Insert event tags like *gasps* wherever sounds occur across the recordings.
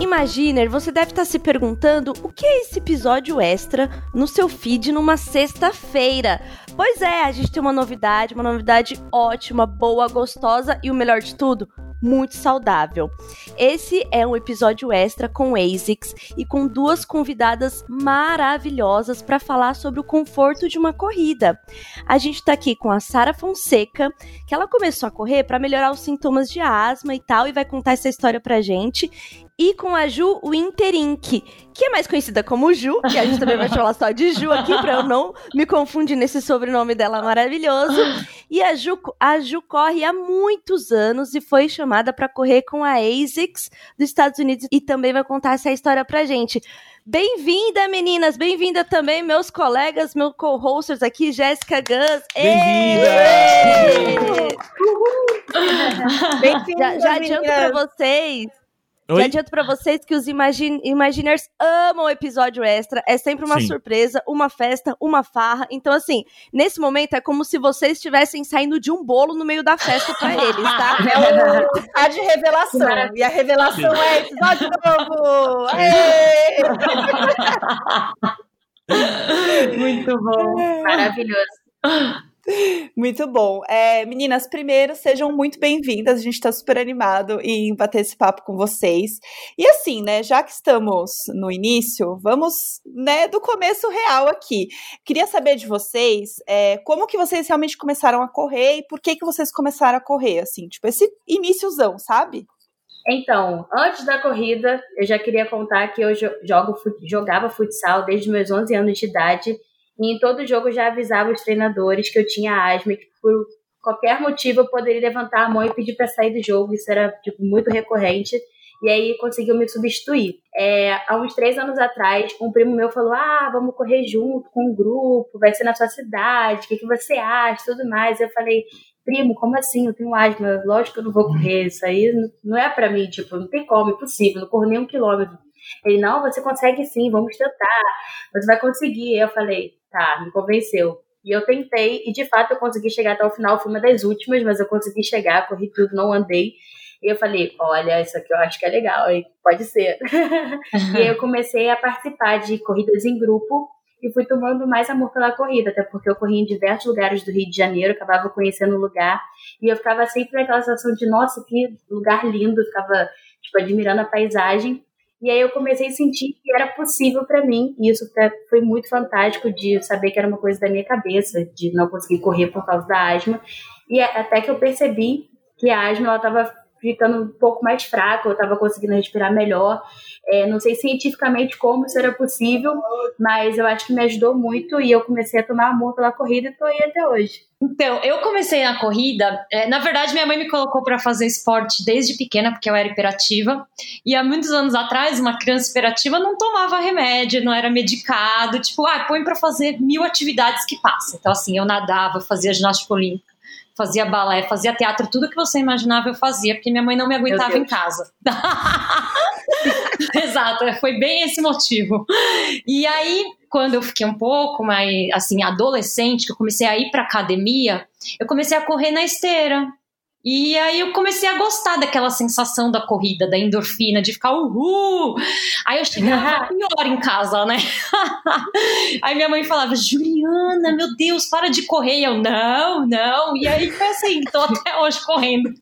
Imaginer, você deve estar se perguntando o que é esse episódio extra no seu feed numa sexta-feira. Pois é, a gente tem uma novidade, uma novidade ótima, boa, gostosa e o melhor de tudo, muito saudável. Esse é um episódio extra com ASICS e com duas convidadas maravilhosas para falar sobre o conforto de uma corrida. A gente está aqui com a Sara Fonseca, que ela começou a correr para melhorar os sintomas de asma e tal e vai contar essa história pra gente e com a Ju Winterink, que é mais conhecida como Ju, que a gente também vai falar só de Ju aqui, para eu não me confundir nesse sobrenome dela maravilhoso. E a Ju, a Ju corre há muitos anos e foi chamada para correr com a ASICS dos Estados Unidos e também vai contar essa história pra gente. Bem-vinda, meninas! Bem-vinda também, meus colegas, meus co-hosters aqui, Jéssica Gans. Bem-vinda! Bem *laughs* já, já adianto para vocês Oi? Já adianto pra vocês que os Imagine Imaginers amam o episódio extra. É sempre uma Sim. surpresa, uma festa, uma farra. Então, assim, nesse momento é como se vocês estivessem saindo de um bolo no meio da festa pra eles, tá? *laughs* É o chá de revelação. E a revelação Sim. é episódio novo! *laughs* Muito bom. Maravilhoso. *laughs* Muito bom. É, meninas, primeiro, sejam muito bem-vindas. A gente está super animado em bater esse papo com vocês. E assim, né, já que estamos no início, vamos, né, do começo real aqui. Queria saber de vocês é, como que vocês realmente começaram a correr e por que que vocês começaram a correr, assim, tipo, esse iníciozão, sabe? Então, antes da corrida, eu já queria contar que eu jogo, jogava futsal desde meus 11 anos de idade e em todo jogo eu já avisava os treinadores que eu tinha asma e que por qualquer motivo eu poderia levantar a mão e pedir para sair do jogo. Isso era tipo, muito recorrente. E aí conseguiu me substituir. É, há uns três anos atrás, um primo meu falou: Ah, vamos correr junto com um grupo, vai ser na sua cidade, o que, que você acha? Tudo mais. Eu falei, primo, como assim? Eu tenho asma, lógico que eu não vou correr, isso aí não é para mim, tipo, não tem como, impossível, não corro nem um quilômetro. Ele, não, você consegue sim, vamos tentar, você vai conseguir. Eu falei, tá, me convenceu. E eu tentei, e de fato eu consegui chegar até o final, fui uma das últimas, mas eu consegui chegar, corri tudo, não andei. E eu falei, olha, isso aqui eu acho que é legal, pode ser. *laughs* e aí eu comecei a participar de corridas em grupo e fui tomando mais amor pela corrida, até porque eu corri em diversos lugares do Rio de Janeiro, acabava conhecendo o lugar, e eu ficava sempre naquela sensação de, nossa, que lugar lindo, ficava, tipo, admirando a paisagem. E aí eu comecei a sentir que era possível para mim, e isso foi muito fantástico de saber que era uma coisa da minha cabeça, de não conseguir correr por causa da asma. E até que eu percebi que a asma estava ficando um pouco mais fraca, eu estava conseguindo respirar melhor. É, não sei cientificamente como isso era possível, mas eu acho que me ajudou muito e eu comecei a tomar amor pela corrida e estou aí até hoje. Então, eu comecei na corrida. É, na verdade, minha mãe me colocou para fazer esporte desde pequena, porque eu era hiperativa. E há muitos anos atrás, uma criança hiperativa não tomava remédio, não era medicado. Tipo, ah, põe para fazer mil atividades que passa. Então, assim, eu nadava, fazia ginástica olímpica fazia balé, fazia teatro, tudo que você imaginava eu fazia, porque minha mãe não me aguentava em casa. *laughs* Exato, foi bem esse motivo. E aí, quando eu fiquei um pouco mais, assim, adolescente, que eu comecei a ir pra academia, eu comecei a correr na esteira. E aí eu comecei a gostar daquela sensação da corrida, da endorfina, de ficar uhul. Aí eu chegava *laughs* pior em casa, né? *laughs* aí minha mãe falava, Juliana, meu Deus, para de correr. E eu, não, não. E aí foi assim, tô *laughs* até hoje correndo.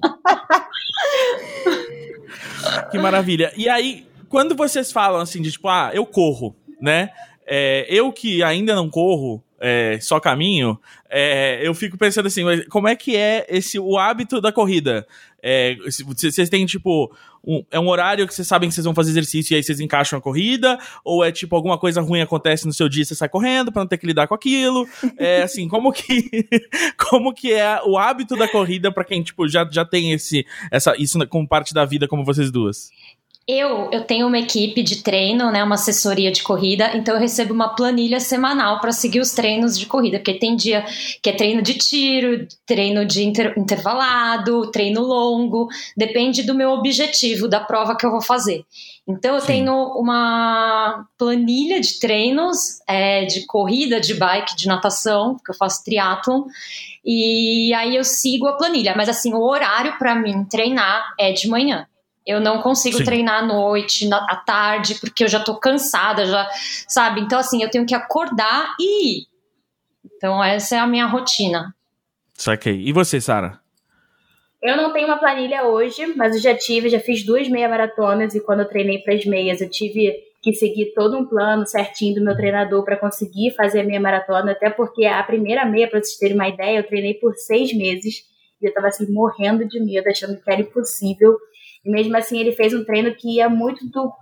que maravilha. E aí, quando vocês falam assim, de tipo, ah, eu corro, né? É, eu que ainda não corro, é, só caminho, é, eu fico pensando assim, como é que é esse o hábito da corrida? É, vocês têm, tipo, um, é um horário que vocês sabem que vocês vão fazer exercício e aí vocês encaixam a corrida? Ou é, tipo, alguma coisa ruim acontece no seu dia e você sai correndo pra não ter que lidar com aquilo? É, assim, como que, *laughs* como que é o hábito da corrida para quem, tipo, já, já tem esse, essa, isso como parte da vida como vocês duas? Eu, eu tenho uma equipe de treino, né, uma assessoria de corrida, então eu recebo uma planilha semanal para seguir os treinos de corrida, porque tem dia que é treino de tiro, treino de inter, intervalado, treino longo, depende do meu objetivo, da prova que eu vou fazer. Então eu Sim. tenho uma planilha de treinos é, de corrida, de bike, de natação, porque eu faço triatlon, e aí eu sigo a planilha. Mas assim, o horário para mim treinar é de manhã. Eu não consigo Sim. treinar à noite, na, à tarde, porque eu já tô cansada, já, sabe? Então, assim, eu tenho que acordar e ir. Então, essa é a minha rotina. Saquei. E você, Sara? Eu não tenho uma planilha hoje, mas eu já tive, já fiz duas meia maratonas e quando eu treinei para as meias, eu tive que seguir todo um plano certinho do meu treinador para conseguir fazer a meia maratona, até porque a primeira meia, para vocês terem uma ideia, eu treinei por seis meses e eu tava assim morrendo de medo, achando que era impossível. E mesmo assim, ele fez um treino que ia muito do,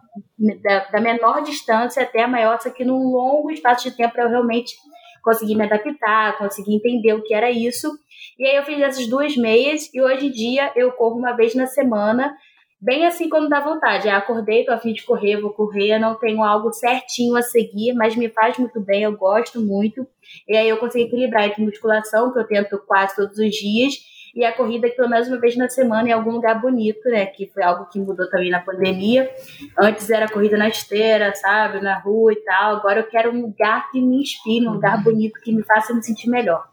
da, da menor distância até a maior, só que num longo espaço de tempo para eu realmente conseguir me adaptar, conseguir entender o que era isso. E aí eu fiz essas duas meias e hoje em dia eu corro uma vez na semana, bem assim quando dá vontade. Eu acordei, tô a fim de correr, vou correr, não tenho algo certinho a seguir, mas me faz muito bem, eu gosto muito. E aí eu consigo equilibrar entre musculação, que eu tento quase todos os dias, e a corrida que pelo menos uma vez na semana em algum lugar bonito, né? Que foi algo que mudou também na pandemia. Antes era corrida na esteira, sabe? Na rua e tal. Agora eu quero um lugar que me inspire, um lugar bonito que me faça me sentir melhor.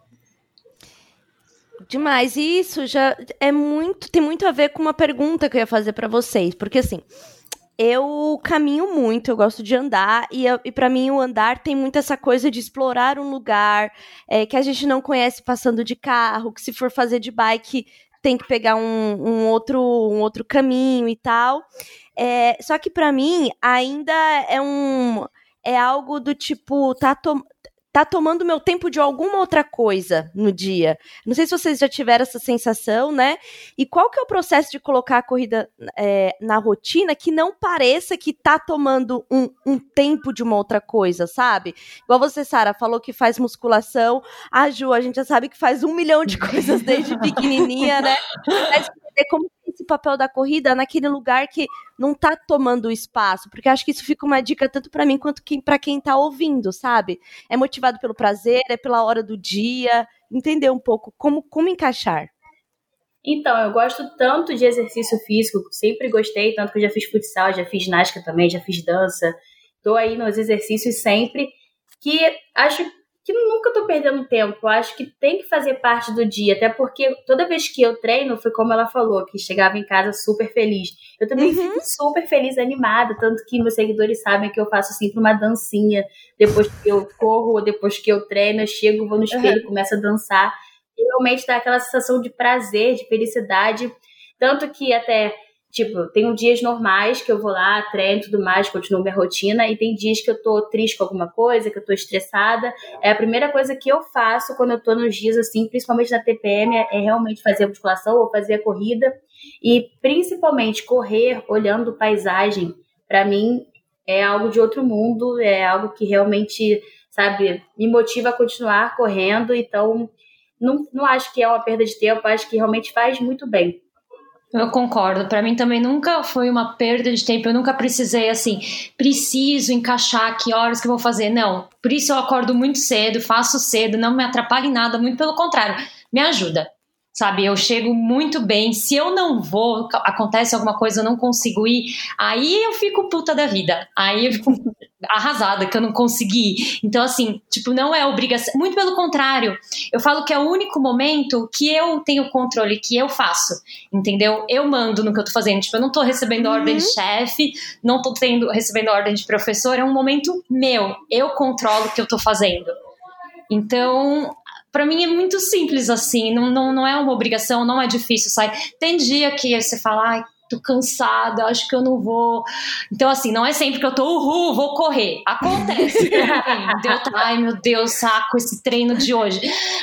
Demais. E isso já é muito, tem muito a ver com uma pergunta que eu ia fazer para vocês, porque assim, eu caminho muito, eu gosto de andar, e, e para mim o andar tem muito essa coisa de explorar um lugar é, que a gente não conhece passando de carro, que se for fazer de bike tem que pegar um, um outro, um outro caminho e tal. É, só que para mim ainda é um é algo do tipo tá, tá tomando meu tempo de alguma outra coisa no dia. Não sei se vocês já tiveram essa sensação, né? E qual que é o processo de colocar a corrida é, na rotina que não pareça que tá tomando um, um, tempo de uma outra coisa, sabe? Igual você, Sara, falou que faz musculação. A Ju, a gente já sabe que faz um milhão de coisas desde *laughs* pequenininha, né? Mas como esse papel da corrida naquele lugar que não tá tomando espaço, porque acho que isso fica uma dica tanto para mim quanto que para quem tá ouvindo, sabe? É motivado pelo prazer, é pela hora do dia, entender um pouco como como encaixar. Então, eu gosto tanto de exercício físico, sempre gostei, tanto que eu já fiz futsal, já fiz ginástica também, já fiz dança. Tô aí nos exercícios sempre, que acho que nunca tô perdendo tempo. Eu acho que tem que fazer parte do dia, até porque toda vez que eu treino, foi como ela falou, que chegava em casa super feliz. Eu também uhum. fico super feliz, animada, tanto que meus seguidores sabem que eu faço sempre uma dancinha depois que eu corro ou depois que eu treino, eu chego, vou no espelho, uhum. começo a dançar. E realmente dá aquela sensação de prazer, de felicidade. Tanto que até Tipo, tenho dias normais que eu vou lá, treino e tudo mais, continuo minha rotina, e tem dias que eu tô triste com alguma coisa, que eu tô estressada. É a primeira coisa que eu faço quando eu tô nos dias assim, principalmente na TPM, é, é realmente fazer a musculação ou fazer a corrida. E principalmente correr olhando paisagem, para mim é algo de outro mundo, é algo que realmente, sabe, me motiva a continuar correndo. Então, não, não acho que é uma perda de tempo, acho que realmente faz muito bem. Eu concordo. Para mim também nunca foi uma perda de tempo. Eu nunca precisei assim, preciso encaixar que horas que eu vou fazer. Não. Por isso eu acordo muito cedo, faço cedo, não me atrapalha em nada, muito pelo contrário, me ajuda sabe? Eu chego muito bem. Se eu não vou, acontece alguma coisa, eu não consigo ir, aí eu fico puta da vida. Aí eu fico *laughs* arrasada que eu não consegui. Então, assim, tipo, não é obrigação. Muito pelo contrário. Eu falo que é o único momento que eu tenho controle, que eu faço. Entendeu? Eu mando no que eu tô fazendo. Tipo, eu não tô recebendo uhum. ordem de chefe, não tô tendo, recebendo ordem de professor. É um momento meu. Eu controlo o que eu tô fazendo. Então, para mim é muito simples assim, não, não, não é uma obrigação, não é difícil, sai. Tem dia que você fala, ai, tô cansada, acho que eu não vou. Então, assim, não é sempre que eu tô, uhul, vou correr. Acontece. *laughs* Deu, ai, meu Deus, saco esse treino de hoje.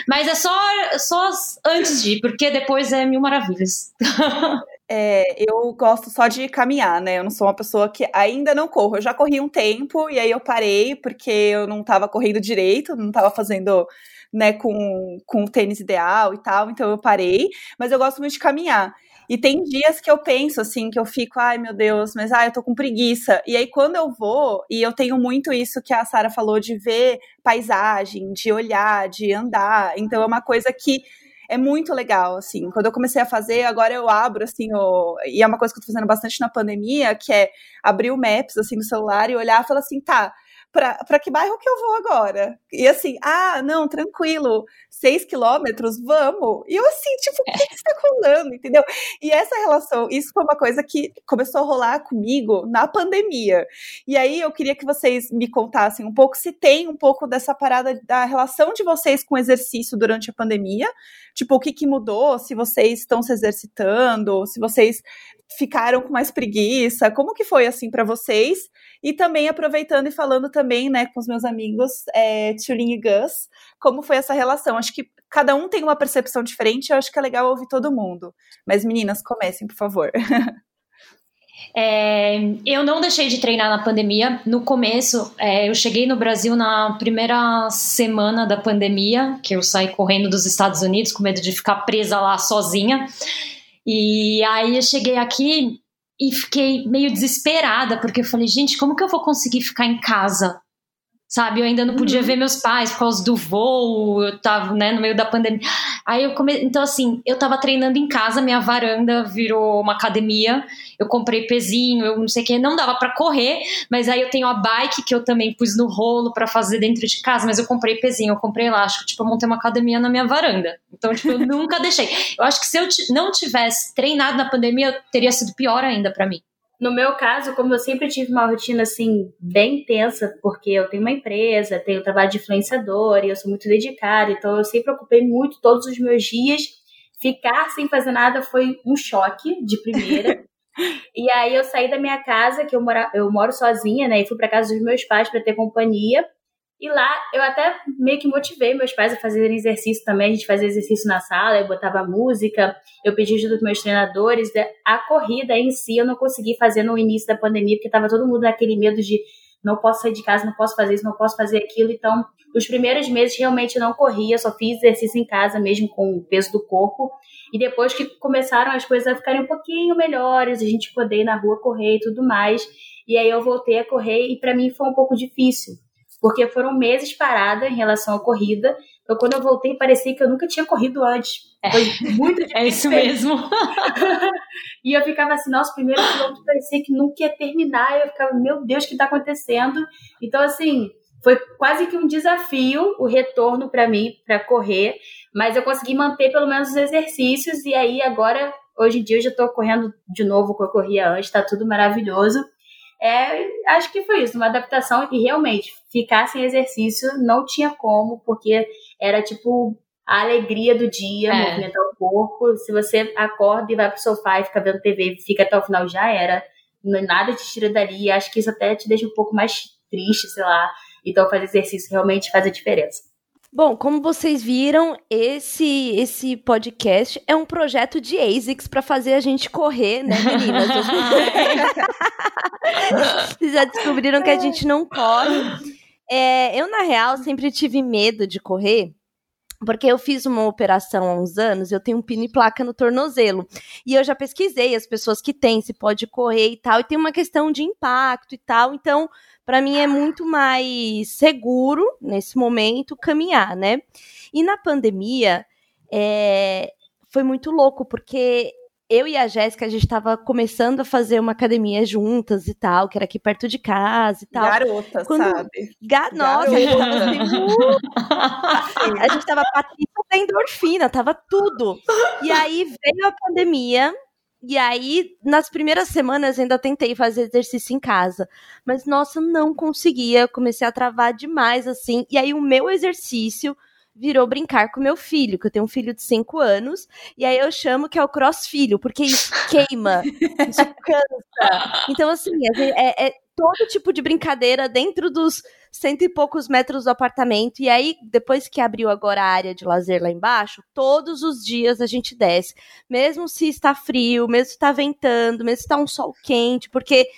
Mas é só, só antes de ir, porque depois é mil maravilhas. *laughs* É, eu gosto só de caminhar, né? Eu não sou uma pessoa que ainda não corro. Eu já corri um tempo e aí eu parei porque eu não tava correndo direito, não tava fazendo né, com, com o tênis ideal e tal, então eu parei, mas eu gosto muito de caminhar. E tem dias que eu penso assim, que eu fico, ai meu Deus, mas ai, eu tô com preguiça. E aí quando eu vou, e eu tenho muito isso que a Sara falou de ver paisagem, de olhar, de andar. Então é uma coisa que é muito legal, assim. Quando eu comecei a fazer, agora eu abro, assim, o... e é uma coisa que eu tô fazendo bastante na pandemia, que é abrir o Maps, assim, no celular e olhar e falar assim, tá, para que bairro que eu vou agora? E assim, ah, não, tranquilo, seis quilômetros, vamos. E eu assim, tipo, o que, que está rolando, entendeu? E essa relação, isso foi uma coisa que começou a rolar comigo na pandemia. E aí eu queria que vocês me contassem um pouco se tem um pouco dessa parada da relação de vocês com o exercício durante a pandemia, tipo, o que, que mudou, se vocês estão se exercitando, se vocês ficaram com mais preguiça, como que foi assim para vocês? E também aproveitando e falando também, né, com os meus amigos, é, Tulin e Gus, como foi essa relação. Acho que cada um tem uma percepção diferente, eu acho que é legal ouvir todo mundo. Mas meninas, comecem, por favor. *laughs* É, eu não deixei de treinar na pandemia. No começo, é, eu cheguei no Brasil na primeira semana da pandemia, que eu saí correndo dos Estados Unidos com medo de ficar presa lá sozinha. E aí eu cheguei aqui e fiquei meio desesperada, porque eu falei, gente, como que eu vou conseguir ficar em casa? Sabe, eu ainda não podia uhum. ver meus pais por causa do voo, eu tava, né, no meio da pandemia. Aí eu come... então assim, eu tava treinando em casa, minha varanda virou uma academia. Eu comprei pezinho, eu não sei o que, não dava para correr, mas aí eu tenho a bike que eu também pus no rolo para fazer dentro de casa, mas eu comprei pezinho, eu comprei elástico, tipo, eu montei uma academia na minha varanda. Então, tipo, eu *laughs* nunca deixei. Eu acho que se eu não tivesse treinado na pandemia, teria sido pior ainda para mim. No meu caso, como eu sempre tive uma rotina assim bem intensa, porque eu tenho uma empresa, tenho trabalho de influenciador e eu sou muito dedicada, então eu sempre ocupei muito todos os meus dias. Ficar sem fazer nada foi um choque de primeira. *laughs* e aí eu saí da minha casa, que eu, mora, eu moro sozinha, né? E fui para casa dos meus pais para ter companhia. E lá eu até meio que motivei meus pais a fazerem exercício também. A gente fazia exercício na sala, eu botava música, eu pedi ajuda dos meus treinadores. A corrida em si eu não consegui fazer no início da pandemia, porque estava todo mundo naquele medo de não posso sair de casa, não posso fazer isso, não posso fazer aquilo. Então, os primeiros meses realmente não corria, só fiz exercício em casa mesmo com o peso do corpo. E depois que começaram as coisas a ficarem um pouquinho melhores, a gente poder ir na rua correr e tudo mais. E aí eu voltei a correr e para mim foi um pouco difícil porque foram meses parada em relação à corrida. Então, quando eu voltei, parecia que eu nunca tinha corrido antes. Foi muito difícil. *laughs* é isso mesmo. *laughs* e eu ficava assim, nossa, o primeiro quilômetro parecia que nunca ia terminar. E eu ficava, meu Deus, o que está acontecendo? Então, assim, foi quase que um desafio o retorno para mim, para correr. Mas eu consegui manter pelo menos os exercícios. E aí, agora, hoje em dia, eu já estou correndo de novo como eu corria antes. Está tudo maravilhoso. É, acho que foi isso, uma adaptação e realmente ficar sem exercício não tinha como, porque era tipo a alegria do dia, é. movimentar o corpo. Se você acorda e vai pro sofá e fica vendo TV, fica até o final, já era. Nada te tira dali. Acho que isso até te deixa um pouco mais triste, sei lá. Então fazer exercício realmente faz a diferença. Bom, como vocês viram, esse esse podcast é um projeto de ASICS para fazer a gente correr, né, meninas? *laughs* vocês já descobriram que a gente não corre. É, eu, na real, sempre tive medo de correr, porque eu fiz uma operação há uns anos, eu tenho um pino e placa no tornozelo. E eu já pesquisei as pessoas que têm, se pode correr e tal, e tem uma questão de impacto e tal. Então, para mim é muito mais seguro nesse momento caminhar, né? E na pandemia é, foi muito louco, porque eu e a Jéssica, a gente estava começando a fazer uma academia juntas e tal, que era aqui perto de casa e tal. Garota, Quando... sabe? Ga... Nossa, Garota. a gente tava assim, uh... *laughs* A gente tava da endorfina, tava tudo. E aí veio a pandemia, e aí, nas primeiras semanas, ainda tentei fazer exercício em casa. Mas, nossa, não conseguia. Comecei a travar demais, assim. E aí, o meu exercício virou brincar com meu filho, que eu tenho um filho de 5 anos, e aí eu chamo que é o cross filho, porque isso *laughs* queima, isso cansa. Então, assim, é, é, todo tipo de brincadeira dentro dos cento e poucos metros do apartamento. E aí, depois que abriu agora a área de lazer lá embaixo, todos os dias a gente desce. Mesmo se está frio, mesmo se está ventando, mesmo se está um sol quente, porque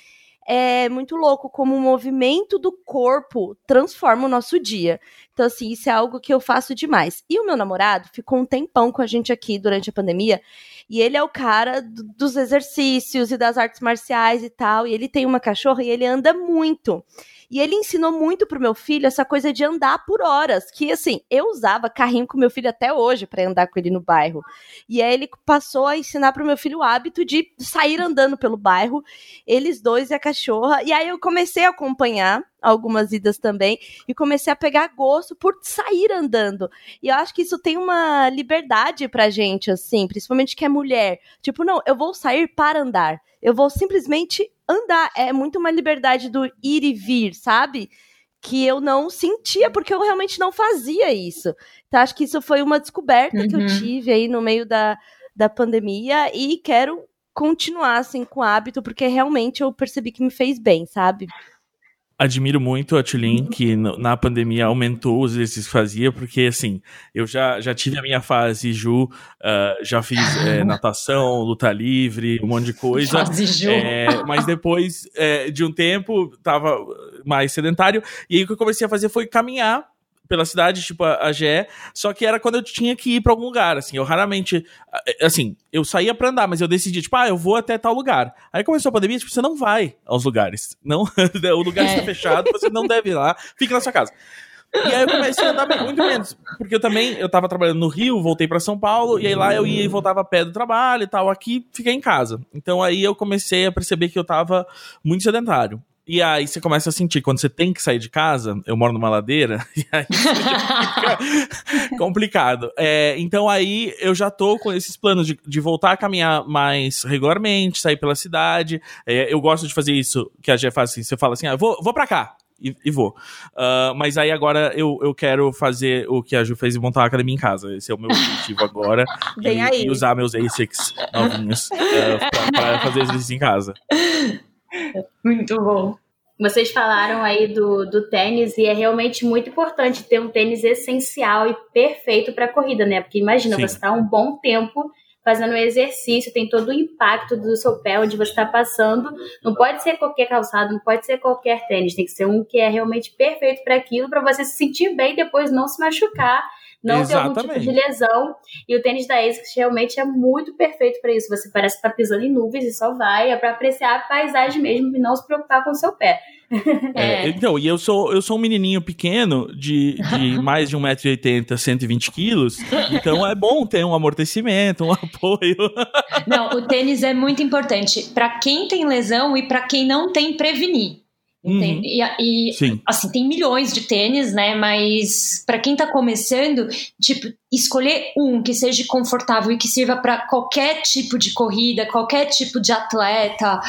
é muito louco como o movimento do corpo transforma o nosso dia. Então, assim, isso é algo que eu faço demais. E o meu namorado ficou um tempão com a gente aqui durante a pandemia. E ele é o cara do, dos exercícios e das artes marciais e tal. E ele tem uma cachorra e ele anda muito. E ele ensinou muito pro meu filho essa coisa de andar por horas, que assim, eu usava carrinho com meu filho até hoje para andar com ele no bairro. E aí ele passou a ensinar pro meu filho o hábito de sair andando pelo bairro, eles dois e a cachorra. E aí eu comecei a acompanhar algumas idas também e comecei a pegar gosto por sair andando. E eu acho que isso tem uma liberdade pra gente assim, principalmente que é mulher. Tipo, não, eu vou sair para andar. Eu vou simplesmente andar. É muito uma liberdade do ir e vir, sabe? Que eu não sentia, porque eu realmente não fazia isso. Então, acho que isso foi uma descoberta uhum. que eu uhum. tive aí no meio da, da pandemia e quero continuar assim com o hábito, porque realmente eu percebi que me fez bem, sabe? Admiro muito a Tulin, que na pandemia aumentou os exercícios que fazia, porque assim, eu já, já tive a minha fase Ju, uh, já fiz é, *laughs* natação, luta livre, um monte de coisa. Fase Ju. É, mas depois é, de um tempo, tava mais sedentário, e aí o que eu comecei a fazer foi caminhar pela cidade, tipo a, a GE, só que era quando eu tinha que ir para algum lugar, assim, eu raramente, assim, eu saía para andar, mas eu decidi, tipo, ah, eu vou até tal lugar. Aí começou a pandemia, tipo, você não vai aos lugares, não, *laughs* o lugar é. está fechado, você não deve ir lá, fica na sua casa. E aí eu comecei a andar muito menos, porque eu também, eu tava trabalhando no Rio, voltei para São Paulo, e aí lá eu ia e voltava a pé do trabalho e tal, aqui fiquei em casa. Então aí eu comecei a perceber que eu tava muito sedentário. E aí você começa a sentir, quando você tem que sair de casa, eu moro numa ladeira, *laughs* e aí fica *laughs* complicado. É, então aí eu já tô com esses planos de, de voltar a caminhar mais regularmente, sair pela cidade. É, eu gosto de fazer isso, que a Gé faz assim, você fala assim, ah, vou, vou pra cá. E, e vou. Uh, mas aí agora eu, eu quero fazer o que a Ju fez e montar uma academia em casa. Esse é o meu objetivo agora. *laughs* e, e, usar meus ASICs novinhos uh, pra, pra fazer exercício em casa. Muito bom. Vocês falaram aí do, do tênis e é realmente muito importante ter um tênis essencial e perfeito para corrida, né? Porque imagina, Sim. você está um bom tempo fazendo exercício, tem todo o impacto do seu pé onde você está passando. Não pode ser qualquer calçado, não pode ser qualquer tênis, tem que ser um que é realmente perfeito para aquilo, para você se sentir bem e depois não se machucar não Exatamente. ter algum tipo de lesão. E o tênis da ASICS realmente é muito perfeito para isso. Você parece estar tá pisando em nuvens e só vai, é para apreciar a paisagem mesmo e não se preocupar com o seu pé. É, *laughs* então, e eu sou, eu sou um menininho pequeno, de, de *laughs* mais de 1,80m, 120kg, então é bom ter um amortecimento, um *laughs* apoio. Não, o tênis é muito importante para quem tem lesão e para quem não tem prevenir. Uhum. E, e assim, tem milhões de tênis, né? Mas para quem tá começando, tipo, escolher um que seja confortável e que sirva para qualquer tipo de corrida, qualquer tipo de atleta,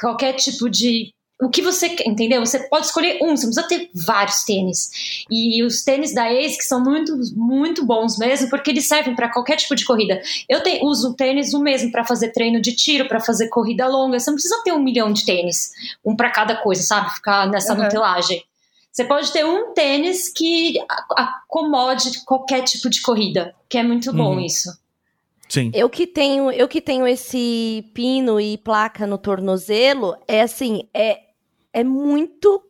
qualquer tipo de o que você quer, entendeu? Você pode escolher um, você não precisa ter vários tênis. E os tênis da Ace que são muito, muito bons mesmo, porque eles servem para qualquer tipo de corrida. Eu te, uso tênis o mesmo para fazer treino de tiro, para fazer corrida longa. Você não precisa ter um milhão de tênis, um para cada coisa, sabe? Ficar nessa uhum. nutelagem. Você pode ter um tênis que acomode qualquer tipo de corrida, que é muito bom uhum. isso. Sim. Eu que tenho, eu que tenho esse pino e placa no tornozelo, é assim, é é muito,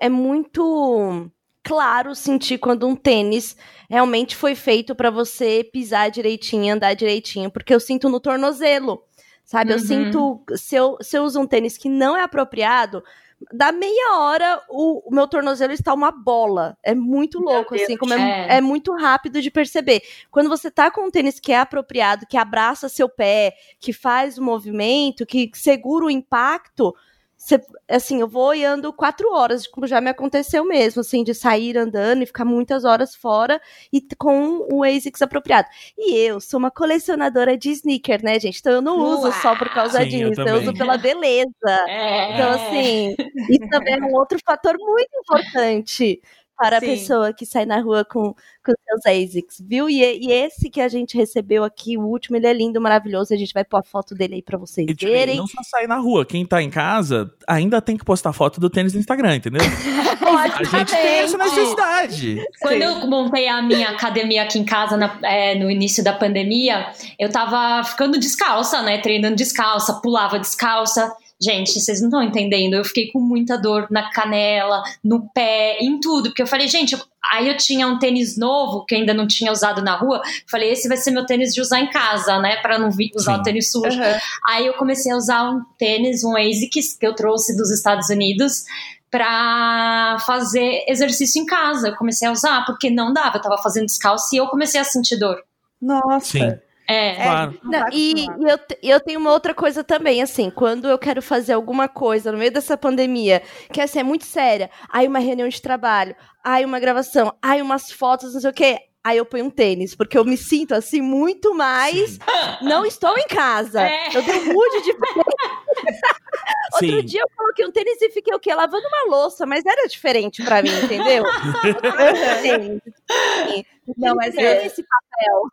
é muito claro sentir quando um tênis realmente foi feito para você pisar direitinho, andar direitinho, porque eu sinto no tornozelo, sabe? Uhum. Eu sinto, se eu, se eu uso um tênis que não é apropriado, da meia hora o, o, meu tornozelo está uma bola. É muito louco, assim, como é, é, é, muito rápido de perceber. Quando você tá com um tênis que é apropriado, que abraça seu pé, que faz o movimento, que segura o impacto, Cê, assim, eu vou olhando quatro horas, como já me aconteceu mesmo, assim, de sair andando e ficar muitas horas fora e com o ASICS apropriado. E eu sou uma colecionadora de sneaker, né, gente? Então eu não uso Uau. só por causa Sim, disso, eu, eu, uso pela beleza. É. Então, assim, isso também é um outro fator muito importante para Sim. a pessoa que sai na rua com, com seus ASICs, viu? E, e, esse que a gente recebeu aqui, o último, ele é lindo, maravilhoso. A gente vai pôr a foto dele aí para vocês e, tipo, verem. Não só sair na rua, quem tá em casa ainda tem que postar foto do tênis no Instagram, entendeu? *laughs* a gente tem essa necessidade. Quando Sim. eu montei a minha academia aqui em casa na, é, no início da pandemia, eu tava ficando descalça, né? Treinando descalça, pulava descalça Gente, vocês não estão entendendo. Eu fiquei com muita dor na canela, no pé, em tudo. Porque eu falei, gente, aí eu tinha um tênis novo que ainda não tinha usado na rua. Falei, esse vai ser meu tênis de usar em casa, né? Pra não usar Sim. o tênis sujo. Uhum. Aí eu comecei a usar um tênis, um ASICS, que eu trouxe dos Estados Unidos para fazer exercício em casa. Eu comecei a usar porque não dava, eu tava fazendo descalço e eu comecei a sentir dor. Nossa. Sim. É, é, claro. Não, e, e eu, eu tenho uma outra coisa também, assim, quando eu quero fazer alguma coisa no meio dessa pandemia, que assim, é muito séria, aí uma reunião de trabalho, aí uma gravação, aí umas fotos, não sei o quê, aí eu ponho um tênis, porque eu me sinto assim muito mais. Sim. *laughs* Não estou em casa. É. Eu dei um mood de. *laughs* Outro dia eu coloquei um tênis e fiquei o quê? Lavando uma louça, mas era diferente para mim, entendeu? *laughs* Não, mas é esse papel.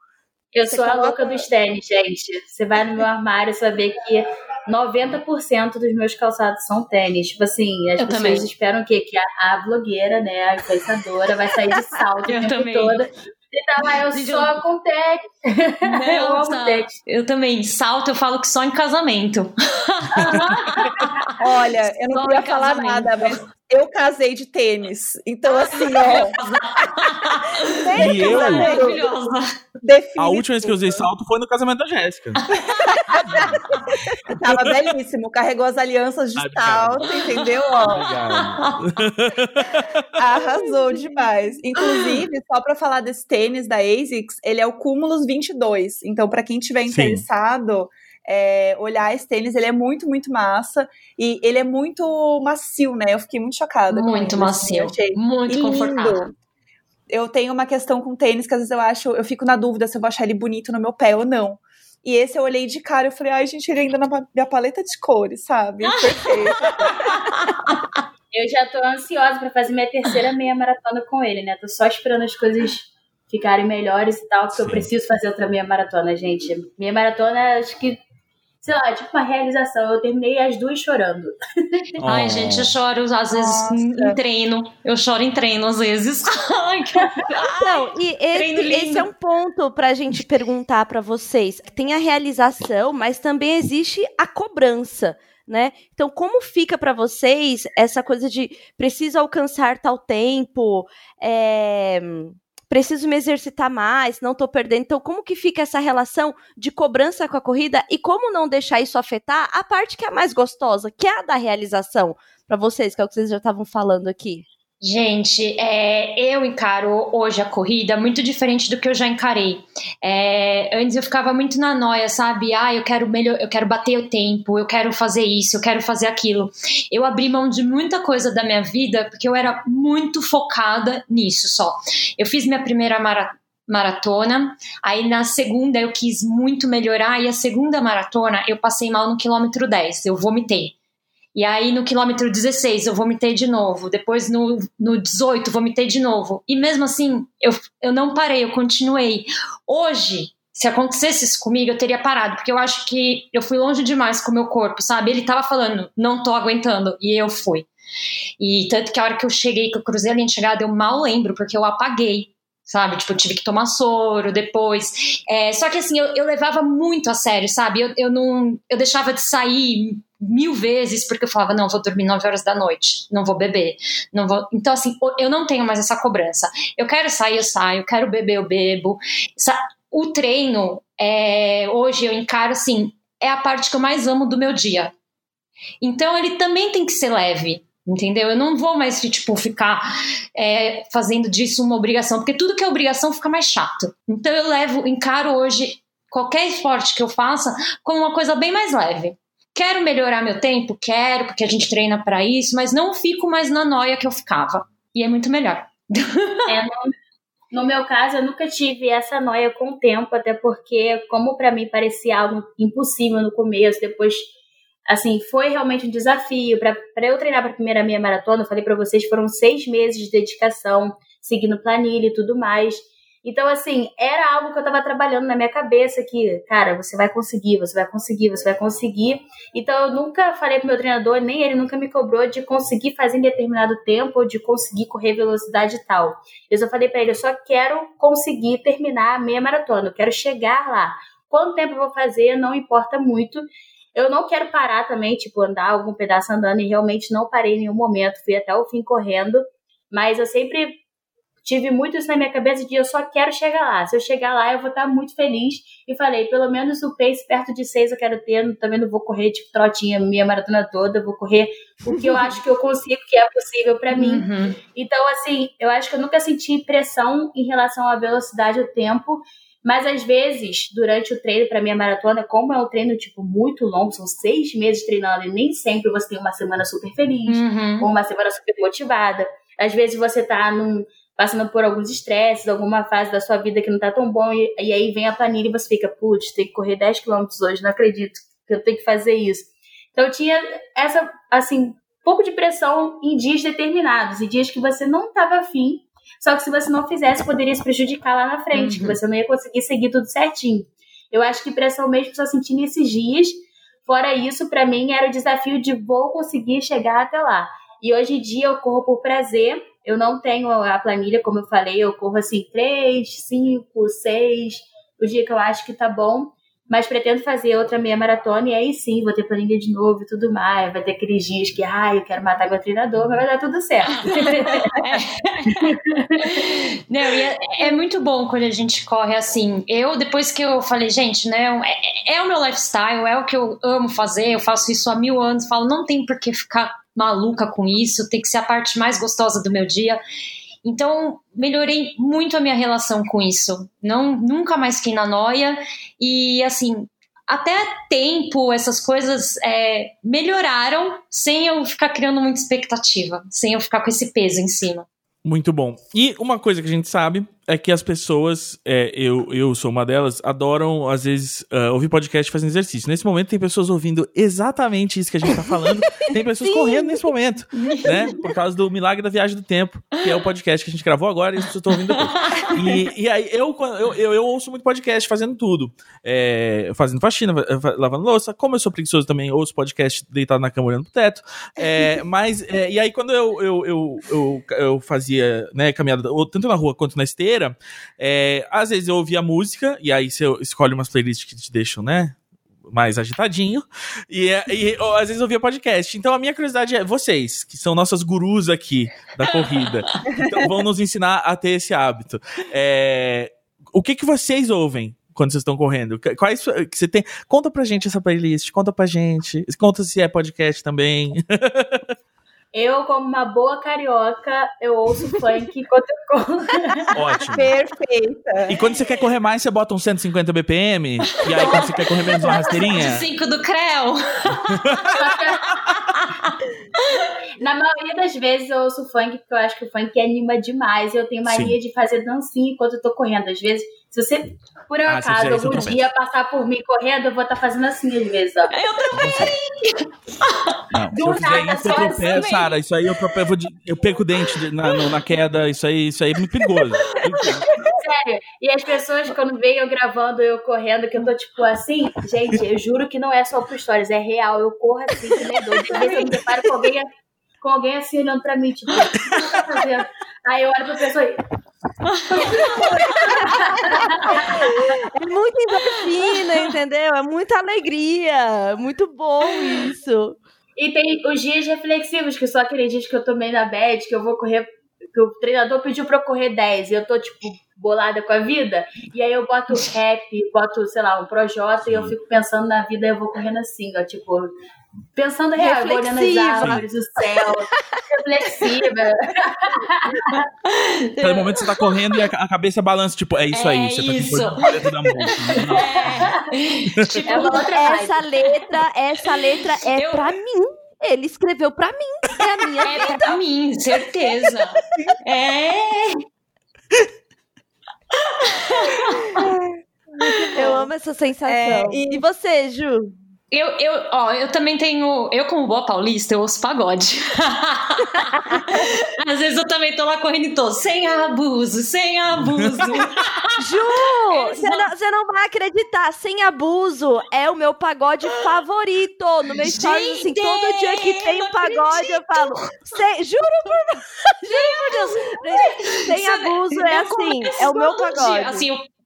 Eu você sou coloca... a louca dos tênis, gente. Você vai no meu armário, você vai ver que 90% dos meus calçados são tênis. Tipo assim, as eu pessoas também. esperam o quê? Que a, a blogueira, né, a influenciadora, vai sair de salto *laughs* o tempo também. todo. Então, eu só com tênis. *laughs* eu amo tênis. Eu também. Salto, eu falo que só em casamento. Olha, eu não só queria falar nada, mas eu casei de tênis. Então, assim, ó. *laughs* e eu. A última vez que eu usei salto foi no casamento da Jéssica. *laughs* Tava belíssimo. Carregou as alianças de salto, entendeu? Ó. *laughs* Arrasou demais. Inclusive, só para falar desse tênis da ASICS, ele é o Cumulus 22. Então, para quem tiver interessado. Sim é, olhar esse tênis, ele é muito, muito massa. E ele é muito macio, né? Eu fiquei muito chocada. Muito ele, assim, macio. Assim, muito confortável. Eu tenho uma questão com tênis que às vezes eu acho, eu fico na dúvida se eu vou achar ele bonito no meu pé ou não. E esse eu olhei de cara e falei, ai, gente, ele ainda na minha paleta de cores, sabe? Perfeito. *laughs* eu já tô ansiosa para fazer minha terceira meia maratona com ele, né? Tô só esperando as coisas ficarem melhores e tal, porque Sim. eu preciso fazer outra meia maratona, gente. Meia maratona, acho que sei lá, tipo uma realização. Eu terminei as duas chorando. *laughs* Ai, oh. gente, eu choro às vezes em, em treino. Eu choro em treino às vezes. *laughs* Ai, que... *laughs* Não, e esse, esse, é um ponto pra gente perguntar para vocês. Tem a realização, mas também existe a cobrança. Né? Então, como fica para vocês essa coisa de preciso alcançar tal tempo? É preciso me exercitar mais, não estou perdendo. Então, como que fica essa relação de cobrança com a corrida e como não deixar isso afetar a parte que é mais gostosa, que é a da realização, para vocês, que é o que vocês já estavam falando aqui? Gente, é, eu encaro hoje a corrida muito diferente do que eu já encarei. É, antes eu ficava muito na noia, sabe? Ah, eu quero melhor, eu quero bater o tempo, eu quero fazer isso, eu quero fazer aquilo. Eu abri mão de muita coisa da minha vida porque eu era muito focada nisso só. Eu fiz minha primeira maratona maratona. Aí na segunda eu quis muito melhorar e a segunda maratona eu passei mal no quilômetro 10, eu vomitei. E aí no quilômetro 16 eu vomitei de novo, depois no, no 18 vomitei de novo. E mesmo assim, eu, eu não parei, eu continuei. Hoje, se acontecesse isso comigo, eu teria parado, porque eu acho que eu fui longe demais com o meu corpo, sabe? Ele tava falando, não tô aguentando, e eu fui. E tanto que a hora que eu cheguei, que eu cruzei a linha de chegada, eu mal lembro, porque eu apaguei sabe? Tipo, eu tive que tomar soro depois. É, só que assim, eu, eu, levava muito a sério, sabe? Eu, eu não. Eu deixava de sair mil vezes porque eu falava, não, vou dormir 9 horas da noite, não vou beber, não vou. Então, assim, eu não tenho mais essa cobrança. Eu quero sair, eu saio, quero beber, eu bebo. O treino, é, hoje eu encaro assim, é a parte que eu mais amo do meu dia. Então ele também tem que ser leve entendeu? Eu não vou mais, tipo, ficar é, fazendo disso uma obrigação, porque tudo que é obrigação fica mais chato. Então eu levo, encaro hoje qualquer esporte que eu faça como uma coisa bem mais leve. Quero melhorar meu tempo? Quero, porque a gente treina para isso, mas não fico mais na noia que eu ficava. E é muito melhor. É, no, no meu caso, eu nunca tive essa noia com o tempo, até porque, como para mim parecia algo impossível no começo, depois assim, foi realmente um desafio. Para eu treinar para a primeira meia maratona, eu falei para vocês, foram seis meses de dedicação, seguindo planilha e tudo mais. Então, assim, era algo que eu estava trabalhando na minha cabeça que, cara, você vai conseguir, você vai conseguir, você vai conseguir. Então, eu nunca falei pro meu treinador, nem ele nunca me cobrou de conseguir fazer em determinado tempo de conseguir correr velocidade tal. Eu só falei para ele, eu só quero conseguir terminar a meia maratona, eu quero chegar lá. Quanto tempo eu vou fazer, não importa muito, Eu não quero parar também, tipo, andar algum pedaço andando e realmente não parei em nenhum momento, fui até o fim correndo, mas eu sempre tive muito isso na minha cabeça de eu só quero chegar lá. Se eu chegar lá, eu vou estar muito feliz. E falei, pelo menos o pace perto de seis eu quero ter. Também não vou correr tipo trotinha minha maratona toda. vou correr o que eu *laughs* acho que eu consigo, que é possível para mim. Uhum. Então, assim, eu acho que eu nunca senti pressão em relação à velocidade ou tempo. Mas às vezes, durante o treino para minha maratona, como é um treino tipo muito longo, são seis meses treinando e nem sempre você tem uma semana super feliz uhum. ou uma semana super motivada. Às vezes você tá num, passando por alguns estresses, alguma fase da sua vida que não tá tão bom, e, e aí vem a planilha e você fica, putz, tem que correr 10 km hoje, não acredito que eu tenho que fazer isso. Então tinha essa, assim, pouco de pressão em dias determinados, em dias que você não estava afim, só que se você não fizesse, poderia se prejudicar lá na frente, uhum. que você não ia conseguir seguir tudo certinho. Eu acho que pressão mesmo só senti nesses dias. Fora isso, para mim era o desafio de vou conseguir chegar até lá. E hoje em dia eu corro por prazer, eu não tenho a planilha, como eu falei, eu corro assim três, cinco, seis, o dia que eu acho que tá bom. Mas pretendo fazer outra meia maratona e aí sim vou ter planilha de novo e tudo mais. Vai ter aqueles dias que, ai, eu quero matar meu treinador, mas vai dar tudo certo. *laughs* Não, é, é, muito bom quando a gente corre assim. Eu, depois que eu falei, gente, né, é, é o meu lifestyle, é o que eu amo fazer, eu faço isso há mil anos, falo, não tem por que ficar maluca com isso, tem que ser a parte mais gostosa do meu dia. Então, melhorei muito a minha relação com isso. Não, nunca mais fiquei na noia. E, assim, até tempo, essas coisas é, melhoraram sem eu ficar criando muita expectativa, sem eu ficar com esse peso em cima. Muito bom. E uma coisa que a gente sabe é que as pessoas, é, eu, eu sou uma delas, adoram, às vezes, uh, ouvir podcast fazendo exercício. Nesse momento tem pessoas ouvindo exatamente isso que a gente tá falando. *laughs* tem pessoas correndo nesse momento, né? Por causa do Milagre da Viagem do Tempo, que é o podcast que a gente gravou agora e pessoas estão ouvindo depois. E, e aí, eu, eu, eu, eu, ouço muito podcast fazendo tudo. É, fazendo faxina, lavando louça. Como eu sou preguiçoso também, ouço podcast deitado na cama olhando pro teto. É, mas, é, e aí quando eu, eu, eu, eu, eu fazia, né, caminhada, tanto na rua quanto na esteira, é, às vezes eu ouvia música, e aí você escolhe umas playlists que te deixam, né? mais agitadinho. E, e ou, às vezes eu via podcast. Então a minha curiosidade é vocês, que são nossas gurus aqui da corrida, então vão nos ensinar a ter esse hábito. É, o que que vocês ouvem quando vocês estão correndo? Quais que você tem? Conta pra gente essa playlist, conta pra gente. Conta se é podcast também. *laughs* Eu, como uma boa carioca, eu ouço *laughs* funk enquanto eu corro. Ótimo. Perfeita. E quando você quer correr mais, você bota um 150 BPM? E aí, quando você quer correr menos, uma rasteirinha? 5 do Creu. *laughs* *laughs* Na maioria das vezes eu ouço funk porque eu acho que o funk anima demais. Eu tenho mania Sim. de fazer dancinha enquanto eu tô correndo. Às vezes, se você, por ah, acaso, algum dia passar por mim correndo, eu vou estar tá fazendo assim às vezes, ó. Eu também! Não, se eu fizer isso, eu tropeço, Sara, isso aí eu tropeço, eu, eu perco o dente na, na queda, isso aí, isso aí é muito perigoso. Sério, e as pessoas quando veem eu gravando, eu correndo, que eu tô tipo assim, gente, eu juro que não é só pro stories, é real, eu corro assim, que nem doido. Às vezes eu me deparo com alguém, com alguém assim olhando pra mim, tipo, o que você tá fazendo? Aí eu olho pra pessoa e é muita endorfina, entendeu? É muita alegria. Muito bom isso. E tem os dias reflexivos, que só aquele dia que eu tomei na bed, que eu vou correr. Que o treinador pediu pra eu correr 10 e eu tô, tipo, bolada com a vida. E aí eu boto *laughs* rap, boto, sei lá, um Projota e eu fico pensando na vida e eu vou correndo assim, ó, tipo, pensando real, olhando as árvores, o céu, *laughs* reflexiva. *laughs* Cada momento você tá correndo e a cabeça balança, tipo, é isso é aí, você isso. tá com da música. É. tipo, é essa letra, essa letra é Eu... pra mim. Ele escreveu pra mim. É a minha É letra. pra mim, certeza. *laughs* é. Eu amo essa sensação. É, e... e você, Ju? Eu, eu, ó, eu também tenho. Eu, como boa paulista, eu ouço pagode. *laughs* Às vezes eu também tô lá correndo e tô sem abuso, sem abuso. *laughs* Ju, *laughs* você não, não vai acreditar. Sem abuso é o meu pagode favorito. No meu stories, assim, todo dia que tem pagode, eu falo. Sem, juro por, juro por Deus. Sem abuso é assim, é o meu pagode. Assim, eu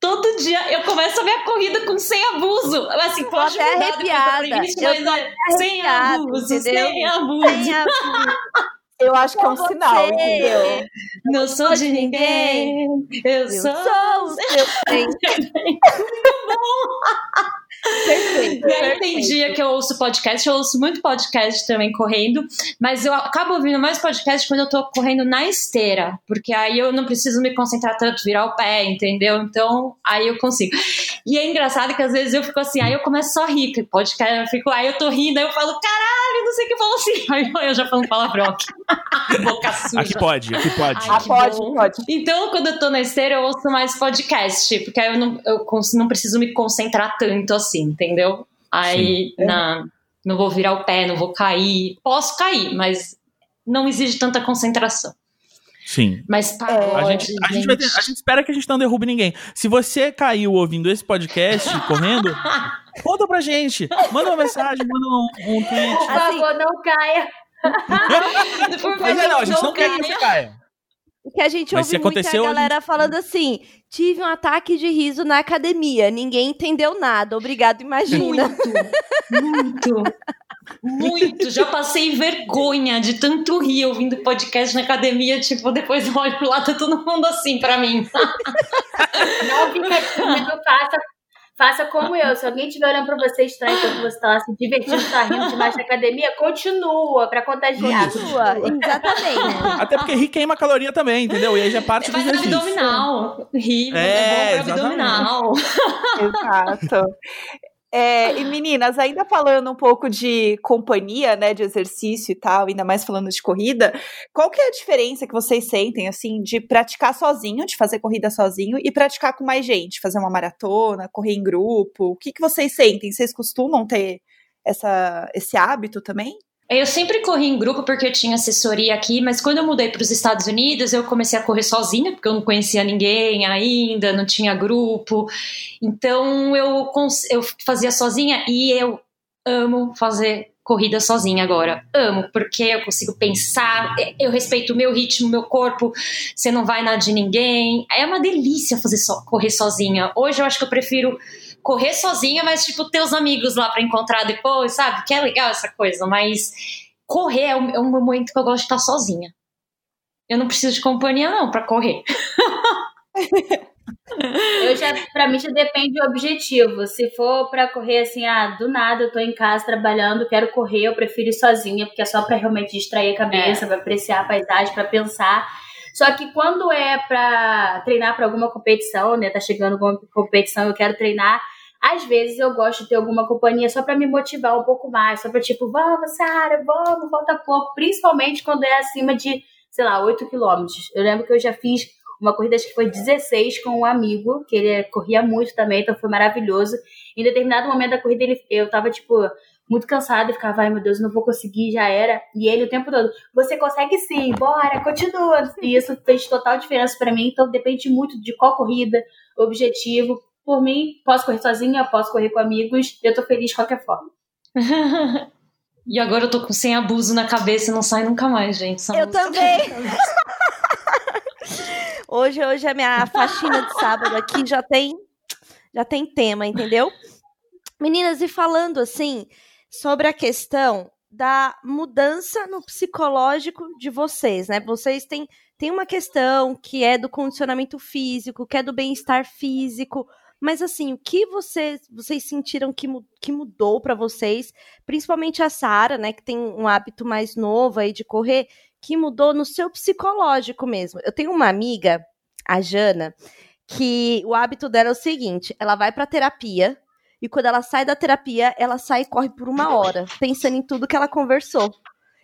todo dia eu começo a minha corrida com sem abuso. Assim, tô pode até mudar depois da arrepiada. playlist, Eu mas tô é sem arrepiada, abuso, entendeu? sem abuso. Sem abuso. *laughs* Eu acho que é um sinal, você. entendeu? Não sou de ninguém, eu Eu sou. sou o seu trem. *laughs* *laughs* Perfeito. E aí tem dia que eu ouço podcast, eu ouço muito podcast também correndo, mas eu acabo ouvindo mais podcast quando eu tô correndo na esteira, porque aí eu não preciso me concentrar tanto, virar o pé, entendeu? Então, aí eu consigo. E é engraçado que às vezes eu fico assim, aí eu começo só a rir, que podcast, eu fico, aí eu tô rindo, aí eu falo, caralho, não sei o que eu falo assim, *laughs* aí eu já falo um palavrão aqui. *laughs* Boca suja. Aqui pode, aqui pode. Ai, Ah, pode, bom. pode. Então, quando eu tô na esteira, eu ouço mais podcast, porque aí eu não, eu não preciso me concentrar tanto assim, entendeu? Aí na, não vou virar o pé, não vou cair. Posso cair, mas não exige tanta concentração. Sim. Mas A pagode, gente, a, gente vai ter- a gente espera que a gente não derrube ninguém. Se você caiu ouvindo esse podcast *laughs* correndo, conta pra gente. Manda uma mensagem, manda um, um tweet. Por favor, não caia. *laughs* Mas é, não, a gente não quer que você caia. O que a gente Mas ouve se muito é a aconteceu, a galera falando assim: tive um ataque de riso na academia, ninguém entendeu nada, obrigado, imagina. Muito, muito, muito. Já passei vergonha de tanto rir ouvindo podcast na academia. Tipo, depois eu olho pro lado, tá todo mundo assim pra mim. Não tímido, faça, faça como eu. Se alguém estiver olhando pra você estranho enquanto você tá lá se divertindo, tá rindo demais na academia, continua pra contagiar. Sua, exatamente. *laughs* Até porque rir queima caloria também, entendeu? E aí já é parte do Faz exercício. abdominal. Rir É, é, bom pro exatamente. abdominal. *laughs* Exato. É, e meninas, ainda falando um pouco de companhia, né, de exercício e tal, ainda mais falando de corrida, qual que é a diferença que vocês sentem, assim, de praticar sozinho, de fazer corrida sozinho e praticar com mais gente, fazer uma maratona, correr em grupo? O que que vocês sentem? Vocês costumam ter essa, esse hábito também? Eu sempre corri em grupo porque eu tinha assessoria aqui, mas quando eu mudei para os Estados Unidos, eu comecei a correr sozinha, porque eu não conhecia ninguém ainda, não tinha grupo. Então eu, eu fazia sozinha e eu amo fazer corrida sozinha agora. Amo, porque eu consigo pensar, eu respeito o meu ritmo, meu corpo, você não vai na de ninguém. É uma delícia fazer so- correr sozinha. Hoje eu acho que eu prefiro correr sozinha, mas tipo ter os amigos lá pra encontrar depois, sabe? Que é legal essa coisa, mas correr é um, é um momento que eu gosto de estar sozinha. Eu não preciso de companhia não pra correr. *laughs* Eu já, pra mim, já depende do objetivo. Se for pra correr assim, ah, do nada eu tô em casa trabalhando, quero correr, eu prefiro ir sozinha, porque é só pra realmente distrair a cabeça, pra apreciar a paisagem, pra pensar. Só que quando é pra treinar pra alguma competição, né? Tá chegando alguma competição, eu quero treinar. Às vezes eu gosto de ter alguma companhia só pra me motivar um pouco mais, só pra tipo, vamos, Sara, vamos, falta pouco. Principalmente quando é acima de, sei lá, 8 quilômetros. Eu lembro que eu já fiz uma corrida, acho que foi 16 com um amigo, que ele corria muito também, então foi maravilhoso. Em determinado momento da corrida, ele, eu tava, tipo, muito cansada e ficava, ai meu Deus, não vou conseguir, já era. E ele o tempo todo, você consegue sim, bora, continua. E isso fez total diferença pra mim, então depende muito de qual corrida, objetivo. Por mim, posso correr sozinha, posso correr com amigos, eu tô feliz de qualquer forma. *laughs* E agora eu tô com sem abuso na cabeça e não sai nunca mais, gente. essa Eu também. *laughs* Hoje, hoje a minha faxina de sábado aqui já tem, já tem tema, entendeu? Meninas, e falando assim sobre a questão da mudança no psicológico de vocês, né? Vocês têm, têm uma questão que é do condicionamento físico, que é do bem-estar físico, mas assim, o que vocês, vocês sentiram que, que mudou pra vocês, principalmente a Sara, né, que tem um hábito mais novo aí de correr, que mudou no seu psicológico mesmo. Eu tenho uma amiga, a Jana, que o hábito dela é o seguinte: ela vai pra terapia e quando ela sai da terapia, ela sai e corre por uma hora, pensando em tudo que ela conversou.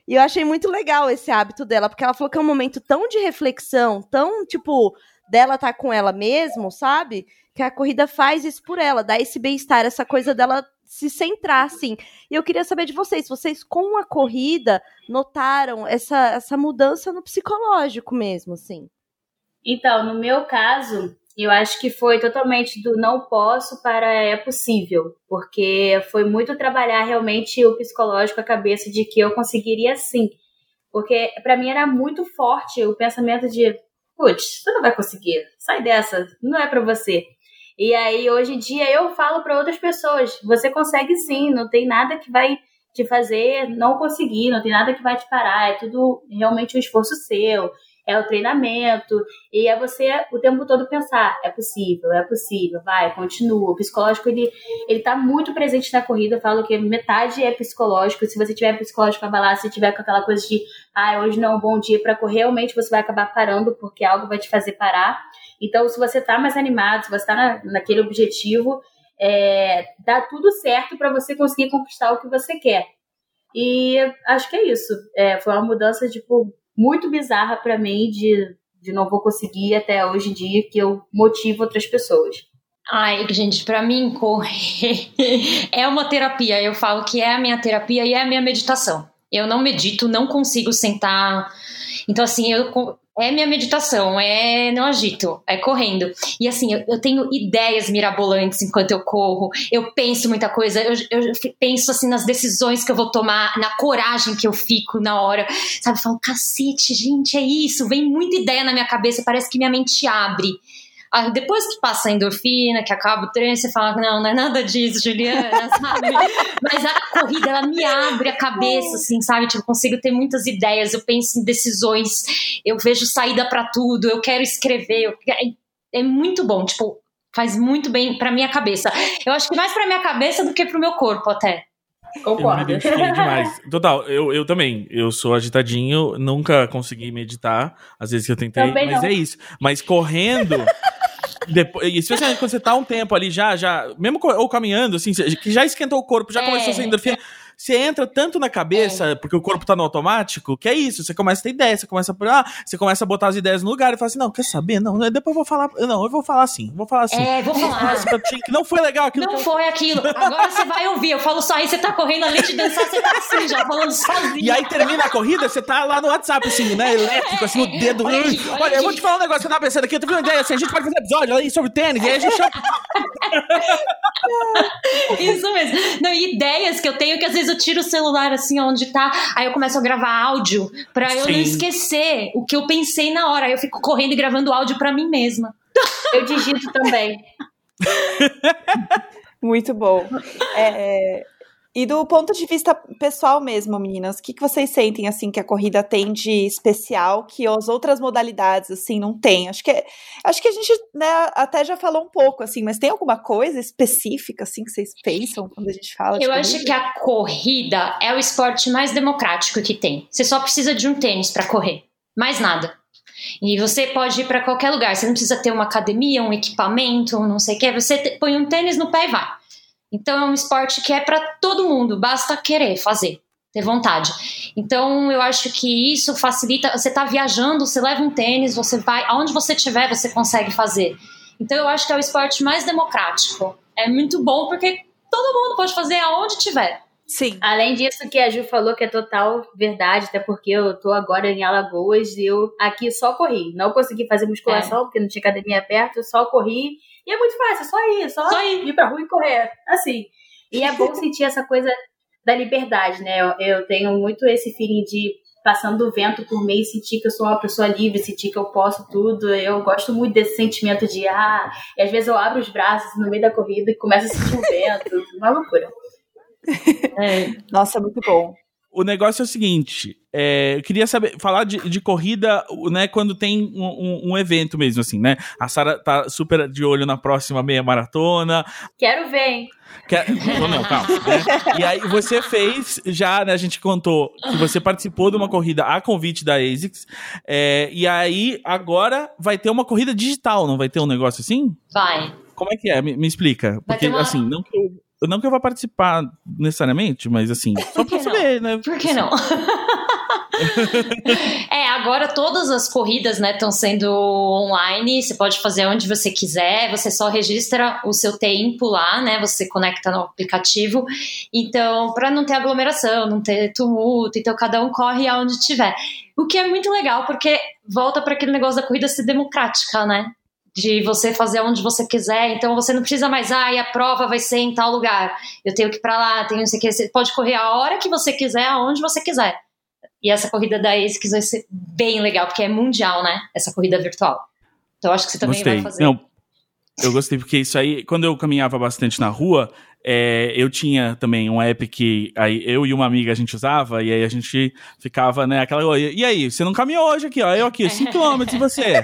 E eu achei muito legal esse hábito dela, porque ela falou que é um momento tão de reflexão, tão tipo dela tá com ela mesmo, sabe? Que a corrida faz isso por ela, dá esse bem-estar, essa coisa dela se centrar, assim. E eu queria saber de vocês, vocês com a corrida notaram essa, essa mudança no psicológico mesmo, assim? Então, no meu caso, eu acho que foi totalmente do não posso para é possível, porque foi muito trabalhar realmente o psicológico, a cabeça de que eu conseguiria sim. Porque para mim era muito forte o pensamento de, putz, você não vai conseguir, sai dessa, não é para você. E aí, hoje em dia, eu falo para outras pessoas: você consegue sim, não tem nada que vai te fazer não conseguir, não tem nada que vai te parar, é tudo realmente um esforço seu é o treinamento, e é você o tempo todo pensar, é possível, é possível, vai, continua. O psicológico, ele, ele tá muito presente na corrida, eu falo que metade é psicológico, se você tiver psicológico abalado, se tiver com aquela coisa de, ah, hoje não é um bom dia para correr, realmente você vai acabar parando, porque algo vai te fazer parar. Então, se você tá mais animado, se você tá na, naquele objetivo, é, dá tudo certo para você conseguir conquistar o que você quer. E acho que é isso. É, foi uma mudança, tipo, muito bizarra para mim de, de não vou conseguir até hoje em dia que eu motivo outras pessoas. Ai, gente, para mim correr *laughs* é uma terapia. Eu falo que é a minha terapia e é a minha meditação. Eu não medito, não consigo sentar. Então, assim, eu é minha meditação, é não agito, é correndo. E assim, eu, eu, tenho ideias mirabolantes enquanto eu corro, eu penso muita coisa, eu, eu, penso assim nas decisões que eu vou tomar, na coragem que eu fico na hora, sabe? Eu falo, cacete, gente, é isso, vem muita ideia na minha cabeça, parece que minha mente abre. Aí depois que passa a endorfina, que acaba o treino, você fala, não, não é nada disso, Juliana, *laughs* sabe? Mas a corrida, ela me abre a cabeça, assim, sabe? Tipo, eu consigo ter muitas ideias, eu penso em decisões, eu vejo saída para tudo, eu quero escrever, eu... é, é muito bom, tipo, faz muito bem para minha cabeça. Eu acho que mais para minha cabeça do que pro meu corpo até. Concordo. Eu me demais. *laughs* Total, eu, eu também. Eu sou agitadinho, nunca consegui meditar. Às vezes que eu tentei, também mas não. é isso. Mas correndo. *laughs* Depois, especialmente quando você tá um tempo ali já, já, mesmo ou caminhando, assim, que já esquentou o corpo, já é. começou a ser endorfina você entra tanto na cabeça, é. porque o corpo tá no automático, que é isso. Você começa a ter ideia, você começa a, ah, você começa a botar as ideias no lugar e fala assim: não, quer saber? Não, depois eu vou falar. Não, eu vou falar assim, vou falar assim. É, vou falar. Que não foi legal aquilo. Não foi aquilo. Agora você vai ouvir. Eu falo só aí, você tá correndo ali de dançar, você tá assim, já falando sozinho. E aí termina a corrida, você tá lá no WhatsApp, assim, né? Elétrico, assim, o dedo. Olha, aqui, olha, olha eu vou te falar um negócio que eu tava pensando aqui, eu tô com uma ideia assim, a gente pode fazer episódio aí sobre tênis, e aí a gente chama. *laughs* Isso mesmo. Não, ideias que eu tenho que às vezes eu tiro o celular assim onde tá, aí eu começo a gravar áudio para eu não esquecer o que eu pensei na hora. Aí eu fico correndo e gravando áudio para mim mesma. Eu digito também. *laughs* Muito bom. É, e do ponto de vista pessoal mesmo, meninas, o que, que vocês sentem assim que a corrida tem de especial que as outras modalidades assim não tem? Acho que acho que a gente né, até já falou um pouco assim, mas tem alguma coisa específica assim que vocês pensam quando a gente fala? Eu acho que a corrida é o esporte mais democrático que tem. Você só precisa de um tênis para correr, mais nada. E você pode ir para qualquer lugar. Você não precisa ter uma academia, um equipamento, não sei o que. Você põe um tênis no pé e vai. Então é um esporte que é para todo mundo, basta querer fazer, ter vontade. Então eu acho que isso facilita. Você está viajando, você leva um tênis, você vai, aonde você estiver, você consegue fazer. Então eu acho que é o esporte mais democrático. É muito bom porque todo mundo pode fazer aonde tiver. Sim. Além disso que a Ju falou que é total verdade, até porque eu tô agora em Alagoas e eu aqui só corri. Não consegui fazer musculação é. porque não tinha academia perto, só corri e é muito fácil, é só ir, só, só ir. ir pra rua e correr. Assim. E é bom *laughs* sentir essa coisa da liberdade, né? Eu, eu tenho muito esse feeling de passando o vento por mim, sentir que eu sou uma pessoa livre, sentir que eu posso tudo. Eu gosto muito desse sentimento de ah, e às vezes eu abro os braços no meio da corrida e começo a sentir o vento, *laughs* uma loucura. É. Nossa, muito bom o negócio é o seguinte, é, eu queria saber, falar de, de corrida, né, quando tem um, um, um, evento mesmo, assim, né? A Sara tá super de olho na próxima meia maratona. Quero ver, hein? Quer... Não, não, calma. Né? E aí você fez, já, né, a gente contou que você participou de uma corrida a convite da ASICS, é, e aí agora vai ter uma corrida digital, não vai ter um negócio assim? Vai. Como é que é? Me, me explica. Porque, uma... assim, não que eu não que eu vá participar necessariamente, mas assim, *laughs* só pra saber, né? Por que não? *laughs* é, agora todas as corridas, né, estão sendo online, você pode fazer onde você quiser, você só registra o seu tempo lá, né, você conecta no aplicativo, então, para não ter aglomeração, não ter tumulto, então cada um corre aonde tiver. O que é muito legal, porque volta para aquele negócio da corrida ser democrática, né? De você fazer onde você quiser, então você não precisa mais, ah, e a prova vai ser em tal lugar, eu tenho que ir para lá, tenho não sei o que, você pode correr a hora que você quiser, aonde você quiser. E essa corrida da ASICS vai ser bem legal, porque é mundial, né, essa corrida virtual. Então acho que você também Gostei. vai fazer. Não, Eu gostei, porque isso aí, quando eu caminhava bastante na rua, é, eu tinha também um app que aí eu e uma amiga a gente usava, e aí a gente ficava, né, aquela coisa, e aí, você não caminhou hoje aqui, ó, eu aqui, 5km *laughs* e você? *laughs*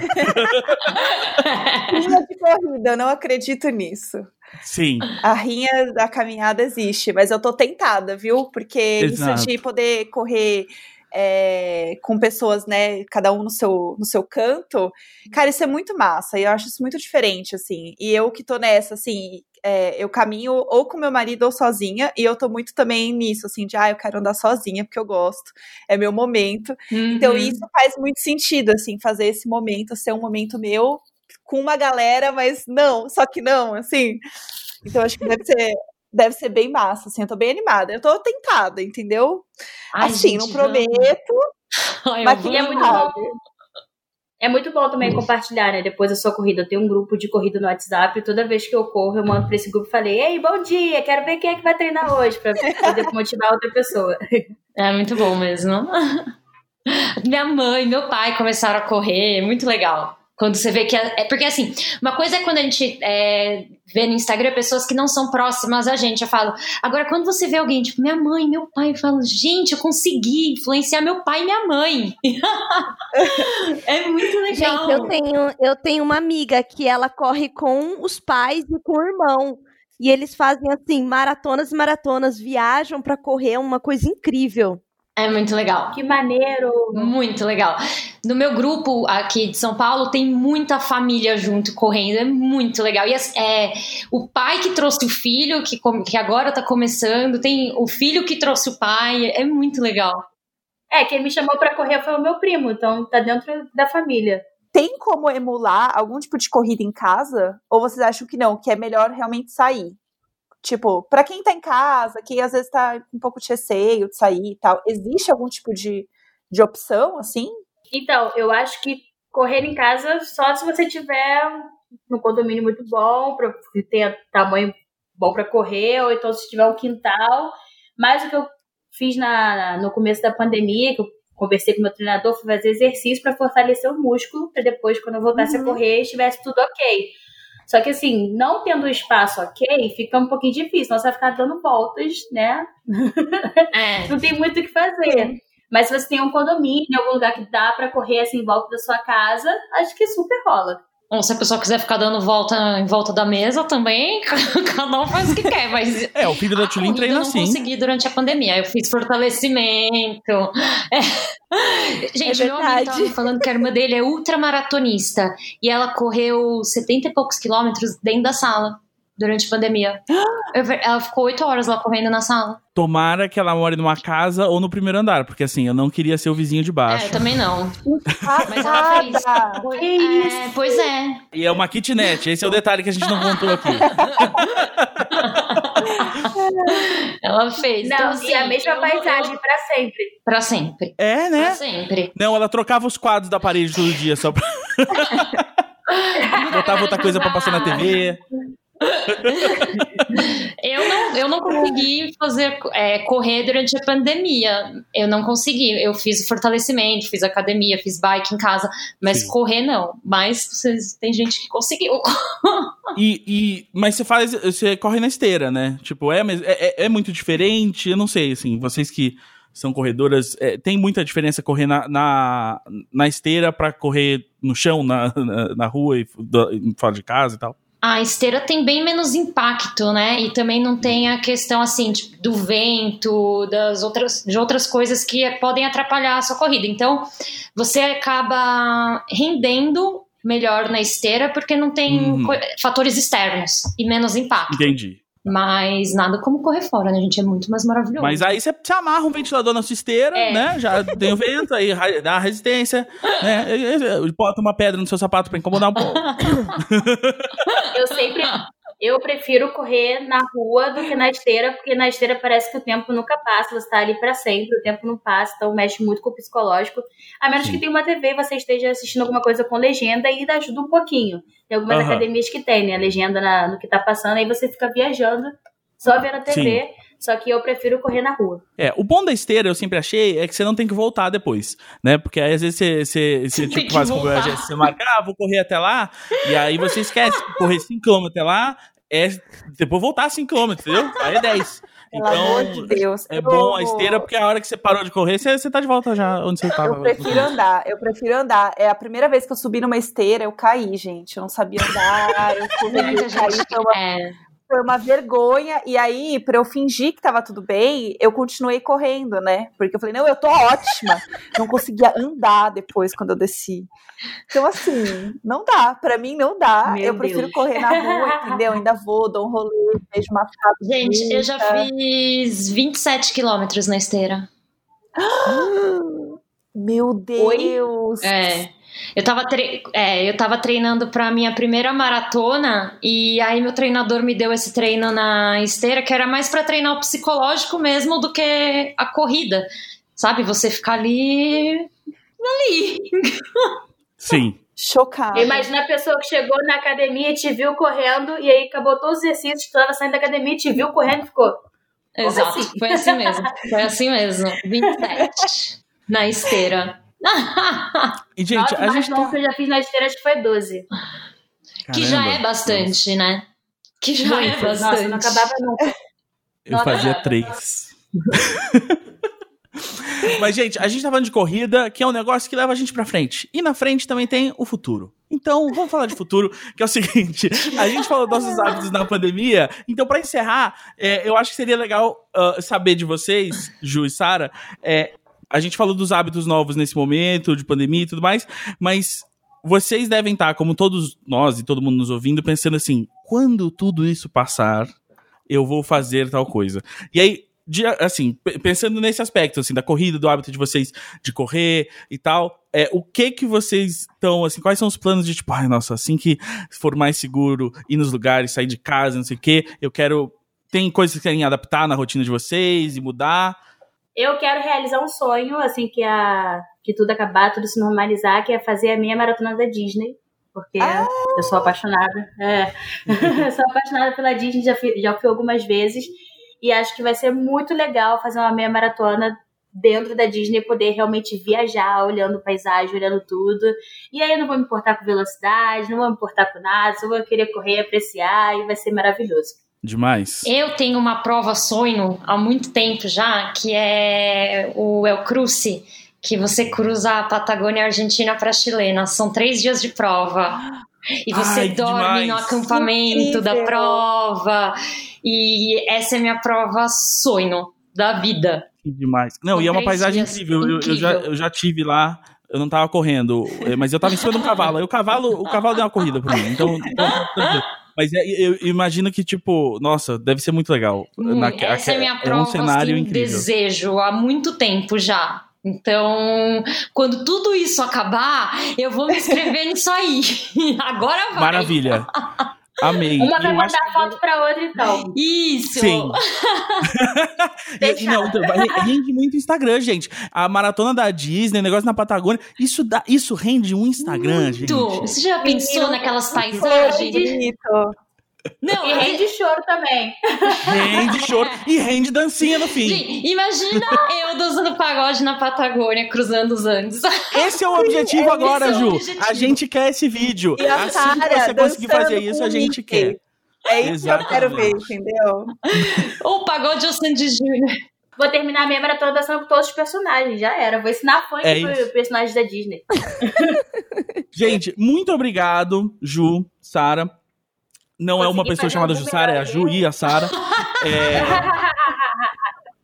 Rinha de corrida, eu não acredito nisso. Sim. A rinha da caminhada existe, mas eu tô tentada, viu? Porque Exato. isso de poder correr é, com pessoas, né, cada um no seu, no seu canto, cara, isso é muito massa, e eu acho isso muito diferente, assim, e eu que tô nessa, assim, é, eu caminho ou com meu marido ou sozinha, e eu tô muito também nisso, assim, de, ah, eu quero andar sozinha, porque eu gosto, é meu momento, então Uhum. isso faz muito sentido, assim, fazer esse momento ser um momento meu, com uma galera, mas não, só que não, assim, então acho que deve ser... Deve ser bem massa, assim, eu tô bem animada. Eu tô tentada, entendeu? Ai, assim, gente, não prometo, *laughs* Ai, mas é muito bom. É muito bom também compartilhar, né? Depois da sua corrida, eu tenho um grupo de corrida no WhatsApp. E toda vez que eu corro, eu mando pra esse grupo e falei: Ei, bom dia, quero ver quem é que vai treinar hoje, pra poder motivar outra pessoa. É muito bom mesmo. Minha mãe, meu pai começaram a correr, é muito legal. Quando você vê que. É, é porque assim, uma coisa é quando a gente é, vê no Instagram pessoas que não são próximas a gente. Eu falo. Agora, quando você vê alguém, tipo, minha mãe, meu pai, eu falo, gente, eu consegui influenciar meu pai e minha mãe. *laughs* é muito legal. Gente, eu tenho, eu tenho uma amiga que ela corre com os pais e com o irmão. E eles fazem assim, maratonas e maratonas, viajam pra correr, é uma coisa incrível. É muito legal. Que maneiro! Muito legal. No meu grupo aqui de São Paulo tem muita família junto correndo, é muito legal. E é, o pai que trouxe o filho, que, que agora tá começando, tem o filho que trouxe o pai, é muito legal. É, quem me chamou pra correr foi o meu primo, então tá dentro da família. Tem como emular algum tipo de corrida em casa? Ou vocês acham que não, que é melhor realmente sair? Tipo, pra quem tá em casa, que às vezes tá com um pouco de receio de sair e tal, existe algum tipo de, de opção, assim? Então, eu acho que correr em casa só se você tiver um condomínio muito bom, pra que tenha tamanho bom pra correr, ou então se tiver um quintal. Mas o que eu fiz na, no começo da pandemia, que eu conversei com meu treinador, foi fazer exercício pra fortalecer o músculo, pra depois, quando eu voltasse a correr, estivesse tudo ok. Só que assim, não tendo o espaço ok, fica um pouquinho difícil, você vai ficar dando voltas, né? É. *laughs* não tem muito o que fazer. Mas se você tem um condomínio, algum lugar que dá pra correr assim em volta da sua casa, acho que super rola. Ou se a pessoa quiser ficar dando volta em volta da mesa também, *laughs* cada um faz o que quer, mas *laughs* É, o filho da Tulin treina eu não assim. consegui durante a pandemia. Eu fiz fortalecimento. *laughs* É. Gente, É meu amigo tava falando que a irmã dele é ultramaratonista. E ela correu 70 e poucos quilômetros dentro da sala durante a pandemia. *gasps* Eu ela ficou 8 horas lá correndo na sala. Tomara que ela more numa casa ou no primeiro andar, porque assim, eu não queria ser o vizinho de É, baixo. eu também não. Mas ela fez. Passada! É, pois é. E é uma kitnet, esse é o detalhe que a gente não contou aqui. *laughs* Ela fez. Não, então, e assim, a mesma eu- paisagem eu- pra sempre. Pra sempre. É, Pra né? sempre. Não, ela trocava os quadros da parede todo dia só pra. *laughs* Botava outra coisa pra passar na TV. Eu não, eu não consegui fazer é, correr durante a pandemia. Eu não consegui. Eu fiz fortalecimento, fiz academia, fiz bike em casa, mas Sim. correr não. Mas vocês- tem gente que conseguiu. *laughs* E, e- mas você faz, você corre na esteira, né? Tipo, é, mas é, é- é muito diferente. Eu não sei, assim, vocês que são corredoras, é, tem muita diferença correr na, na, na esteira pra correr no chão, na, na, na rua e do- fora de casa e tal. A esteira tem bem menos impacto, né? E também não tem a questão assim do vento, das outras, de outras coisas que podem atrapalhar a sua corrida. Então, você acaba rendendo melhor na esteira porque não tem Uhum. fatores externos e menos impacto. Entendi. Mas nada como correr fora, né, gente? É muito mais maravilhoso. Mas aí você, amarra um ventilador na sua esteira, É. né? Já tem o vento, aí dá a resistência, né? Bota uma pedra no seu sapato pra incomodar um pouco. *laughs* Eu sempre. Eu prefiro correr na rua do que na esteira, porque na esteira parece que o tempo nunca passa, você tá ali pra sempre, o tempo não passa, então mexe muito com o psicológico. A menos Sim. que tenha uma TV você esteja assistindo alguma coisa com legenda e ainda ajuda um pouquinho. Tem algumas Aham. academias que tem, né? Legenda na- no que tá passando, aí você fica viajando, só vendo a TV. Só que eu prefiro correr na rua. É, o bom da esteira, eu sempre achei, é que você não tem que voltar depois, né? Porque aí às vezes você, você, você tipo, faz como gente, você marca, ah, vou correr até lá, e aí você esquece que *laughs* correr 5km até lá, é depois voltar 5km, entendeu? Aí é 10. *laughs* Pelo amor de Então, Deus. é Eu- bom a esteira, porque a hora que você parou de correr, você, você tá de volta já onde você tava. Eu prefiro andar, eu prefiro andar. É a primeira vez que eu subi numa esteira, eu caí, gente. Eu não sabia andar, eu *laughs* eu caí, gente. foi uma, É, foi uma vergonha. E aí, pra eu fingir que tava tudo bem, eu continuei correndo, né? Porque eu falei, não, eu tô ótima. *laughs* Não conseguia andar depois quando eu desci. Então, assim, não dá. Pra mim, não dá. Meu eu prefiro Deus. correr na rua, entendeu? Ainda vou, dou um rolê, vejo uma casa. gente, eu já fiz 27 quilômetros na esteira. *gasps* Meu Deus! É. Eu tava, tre- é, eu tava treinando pra minha primeira maratona e aí meu treinador me deu esse treino na esteira que era mais pra treinar o psicológico mesmo do que a corrida. Sabe? Você ficar ali. ali. *laughs* Sim. Chocada. Imagina a pessoa que chegou na academia e te viu correndo, e aí acabou todos os exercícios, tu tava saindo da academia e te viu correndo e ficou. Exato. assim? Foi assim mesmo. Foi assim mesmo. *laughs* 27 na esteira. *laughs* E, gente, a gente tá... que eu já fiz na esteira acho que foi 12. que já Caramba. é bastante, né? Que já é bastante. Nossa, não acabava nunca. Eu Não fazia acabava. três. *laughs* Mas, gente, a gente tá falando de corrida, que é um negócio que leva a gente pra frente. E na frente também tem o futuro. Então, vamos falar de futuro, *laughs* que é o seguinte: a gente falou dos nossos hábitos na pandemia. Então, pra encerrar, é, eu acho que seria legal ah, saber de vocês, Ju e Sara. é, a gente falou dos hábitos novos nesse momento, de pandemia e tudo mais, mas vocês devem estar, como todos nós e todo mundo nos ouvindo, pensando assim: quando tudo isso passar, eu vou fazer tal coisa. E aí, de- assim, pensando nesse aspecto, assim, da corrida, do hábito de vocês de correr e tal, é, o que que vocês estão, assim, quais são os planos de, tipo, ai, nossa, assim que for mais seguro ir nos lugares, sair de casa, não sei o quê, eu quero... Tem coisas que querem adaptar na rotina de vocês e mudar? Eu quero realizar um sonho, assim que, a, que tudo acabar, tudo se normalizar, que é fazer a minha maratona da Disney. Porque eu sou apaixonada. É. *laughs* eu sou apaixonada pela Disney, já fui, já fui algumas vezes. E acho que vai ser muito legal fazer uma meia maratona dentro da Disney, poder realmente viajar, olhando paisagem, olhando tudo. E aí eu não vou me importar com velocidade, não vou me importar com nada, só vou querer correr, apreciar e vai ser maravilhoso. Demais. Eu tenho uma prova sonho há muito tempo já, que é o El Cruce, que você cruza a Patagônia Argentina para chilena. São três dias de prova. E você Ai, dorme demais. no acampamento da Incrível. prova. E essa é minha prova sonho da vida. Que demais. Não, São e é uma paisagem dias. incrível. Eu, eu já, Incrível. eu já tive lá, eu não tava correndo, mas eu tava em cima de um cavalo. Aí o cavalo, o cavalo deu uma corrida pra mim. Então, então. Mas é, eu imagino que, tipo, nossa, deve ser muito legal. Hum, Naque- essa é minha é prova um cenário assim, incrível. desejo há muito tempo já. Então, quando tudo isso acabar, eu vou me inscrever *laughs* nisso aí. *laughs* Agora vai. Maravilha. *laughs* Amei. Uma E vai eu acho mandar foto pra outra, então. Isso. Sim. *laughs* E- e não, rende muito Instagram, gente. A maratona da Disney, o negócio na Patagônia, isso, dá, isso rende um Instagram, gente. Muito. Você já pensou Menino, naquelas paisagens? bonito. Não, E rende choro também. Rende choro e rende dancinha no fim. Gente, imagina eu dançando pagode na Patagônia, cruzando os Andes. Esse é o objetivo É, agora, é o Ju. objetivo. A gente quer esse vídeo. E a assim que Sara você conseguir fazer isso, a o gente Mickey. quer. É isso que eu quero ver, entendeu? Ou pagode ou Sandy Júnior. Vou terminar a minha maratona dançando com todos os personagens. Já era. Vou ensinar funk É pro isso. personagens da Disney. Gente, muito obrigado, Ju, Sara. Não é uma pessoa chamada um Ju Sara, é a Ju e a Sara. *laughs* É,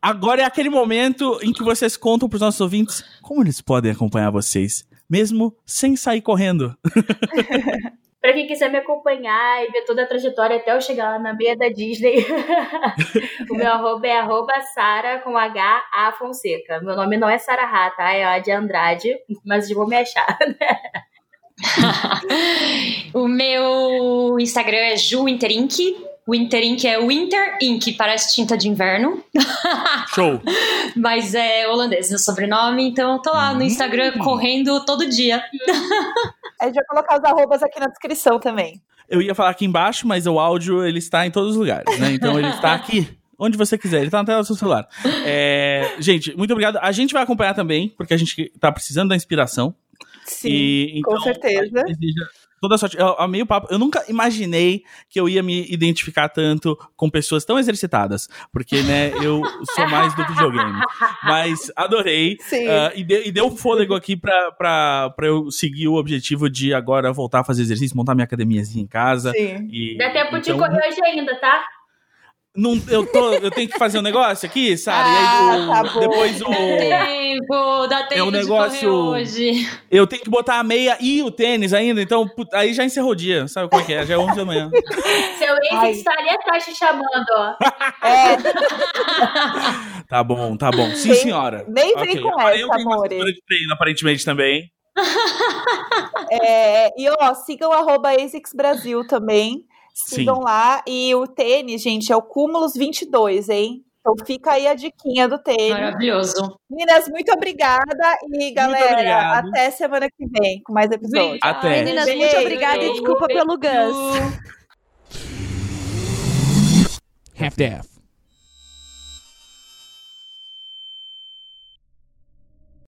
Agora é aquele momento em que vocês contam pros nossos ouvintes como eles podem acompanhar vocês, mesmo sem sair correndo. *laughs* Pra quem quiser me acompanhar e ver toda a trajetória até eu chegar lá na meia da Disney, *laughs* o meu arroba é arroba Sara com H A Fonseca. Meu nome não é Sara Rá, tá? É a de Andrade, mas eu vou me achar. *laughs* o meu Instagram é juwinterink. O Interink é Winter Ink, parece tinta de inverno. *laughs* Show. Mas é holandês meu sobrenome, então eu tô lá no Instagram Hum. correndo todo dia. A gente vai colocar os arrobas aqui na descrição também. Eu ia falar aqui embaixo, mas o áudio ele está em todos os lugares, né? Então ele está *laughs* aqui onde você quiser. Ele tá na tela do seu celular. É, gente, muito obrigado. A gente vai acompanhar também, porque a gente tá precisando da inspiração. Sim, e, então, com certeza. a Toda sorte. Eu amei o papo. Eu nunca imaginei que eu ia me identificar tanto com pessoas tão exercitadas. Porque, né, eu *laughs* sou mais do videogame. Mas adorei. Sim. Uh, e, deu, e deu um fôlego aqui pra, pra, pra eu seguir o objetivo de agora voltar a fazer exercício, montar minha academiazinha em casa. Sim. E, Dá tempo de então, correr hoje ainda, tá? Não, eu, tô, eu tenho que fazer um negócio aqui, Sara. e aí, Ah, o- tá bom. depois o. Tempo, dá tempo É um negócio- hoje. Eu tenho que botar a meia e o tênis ainda, então put- aí já encerrou o dia. Sabe como é que é? Já é 11 da manhã. *laughs* Seu ex Ai. está ali atrás te chamando, ó. É, *laughs* Tá bom, tá bom. Sim, Vem- senhora. nem vem Ok. com Ah, essa, Eu tenho uma amore. assessora de treino, aparentemente, também. *laughs* é, e ó, sigam arroba ASICS Brasil também. Sigam Sim. lá. E o tênis, gente, é o Cúmulos 22, hein? Então fica aí a diquinha do tênis. Maravilhoso. Meninas, muito obrigada. E galera, até semana que vem com mais episódios. Até. Meninas, Beijo, muito obrigada e beijo. desculpa pelo Gus. Half-Death.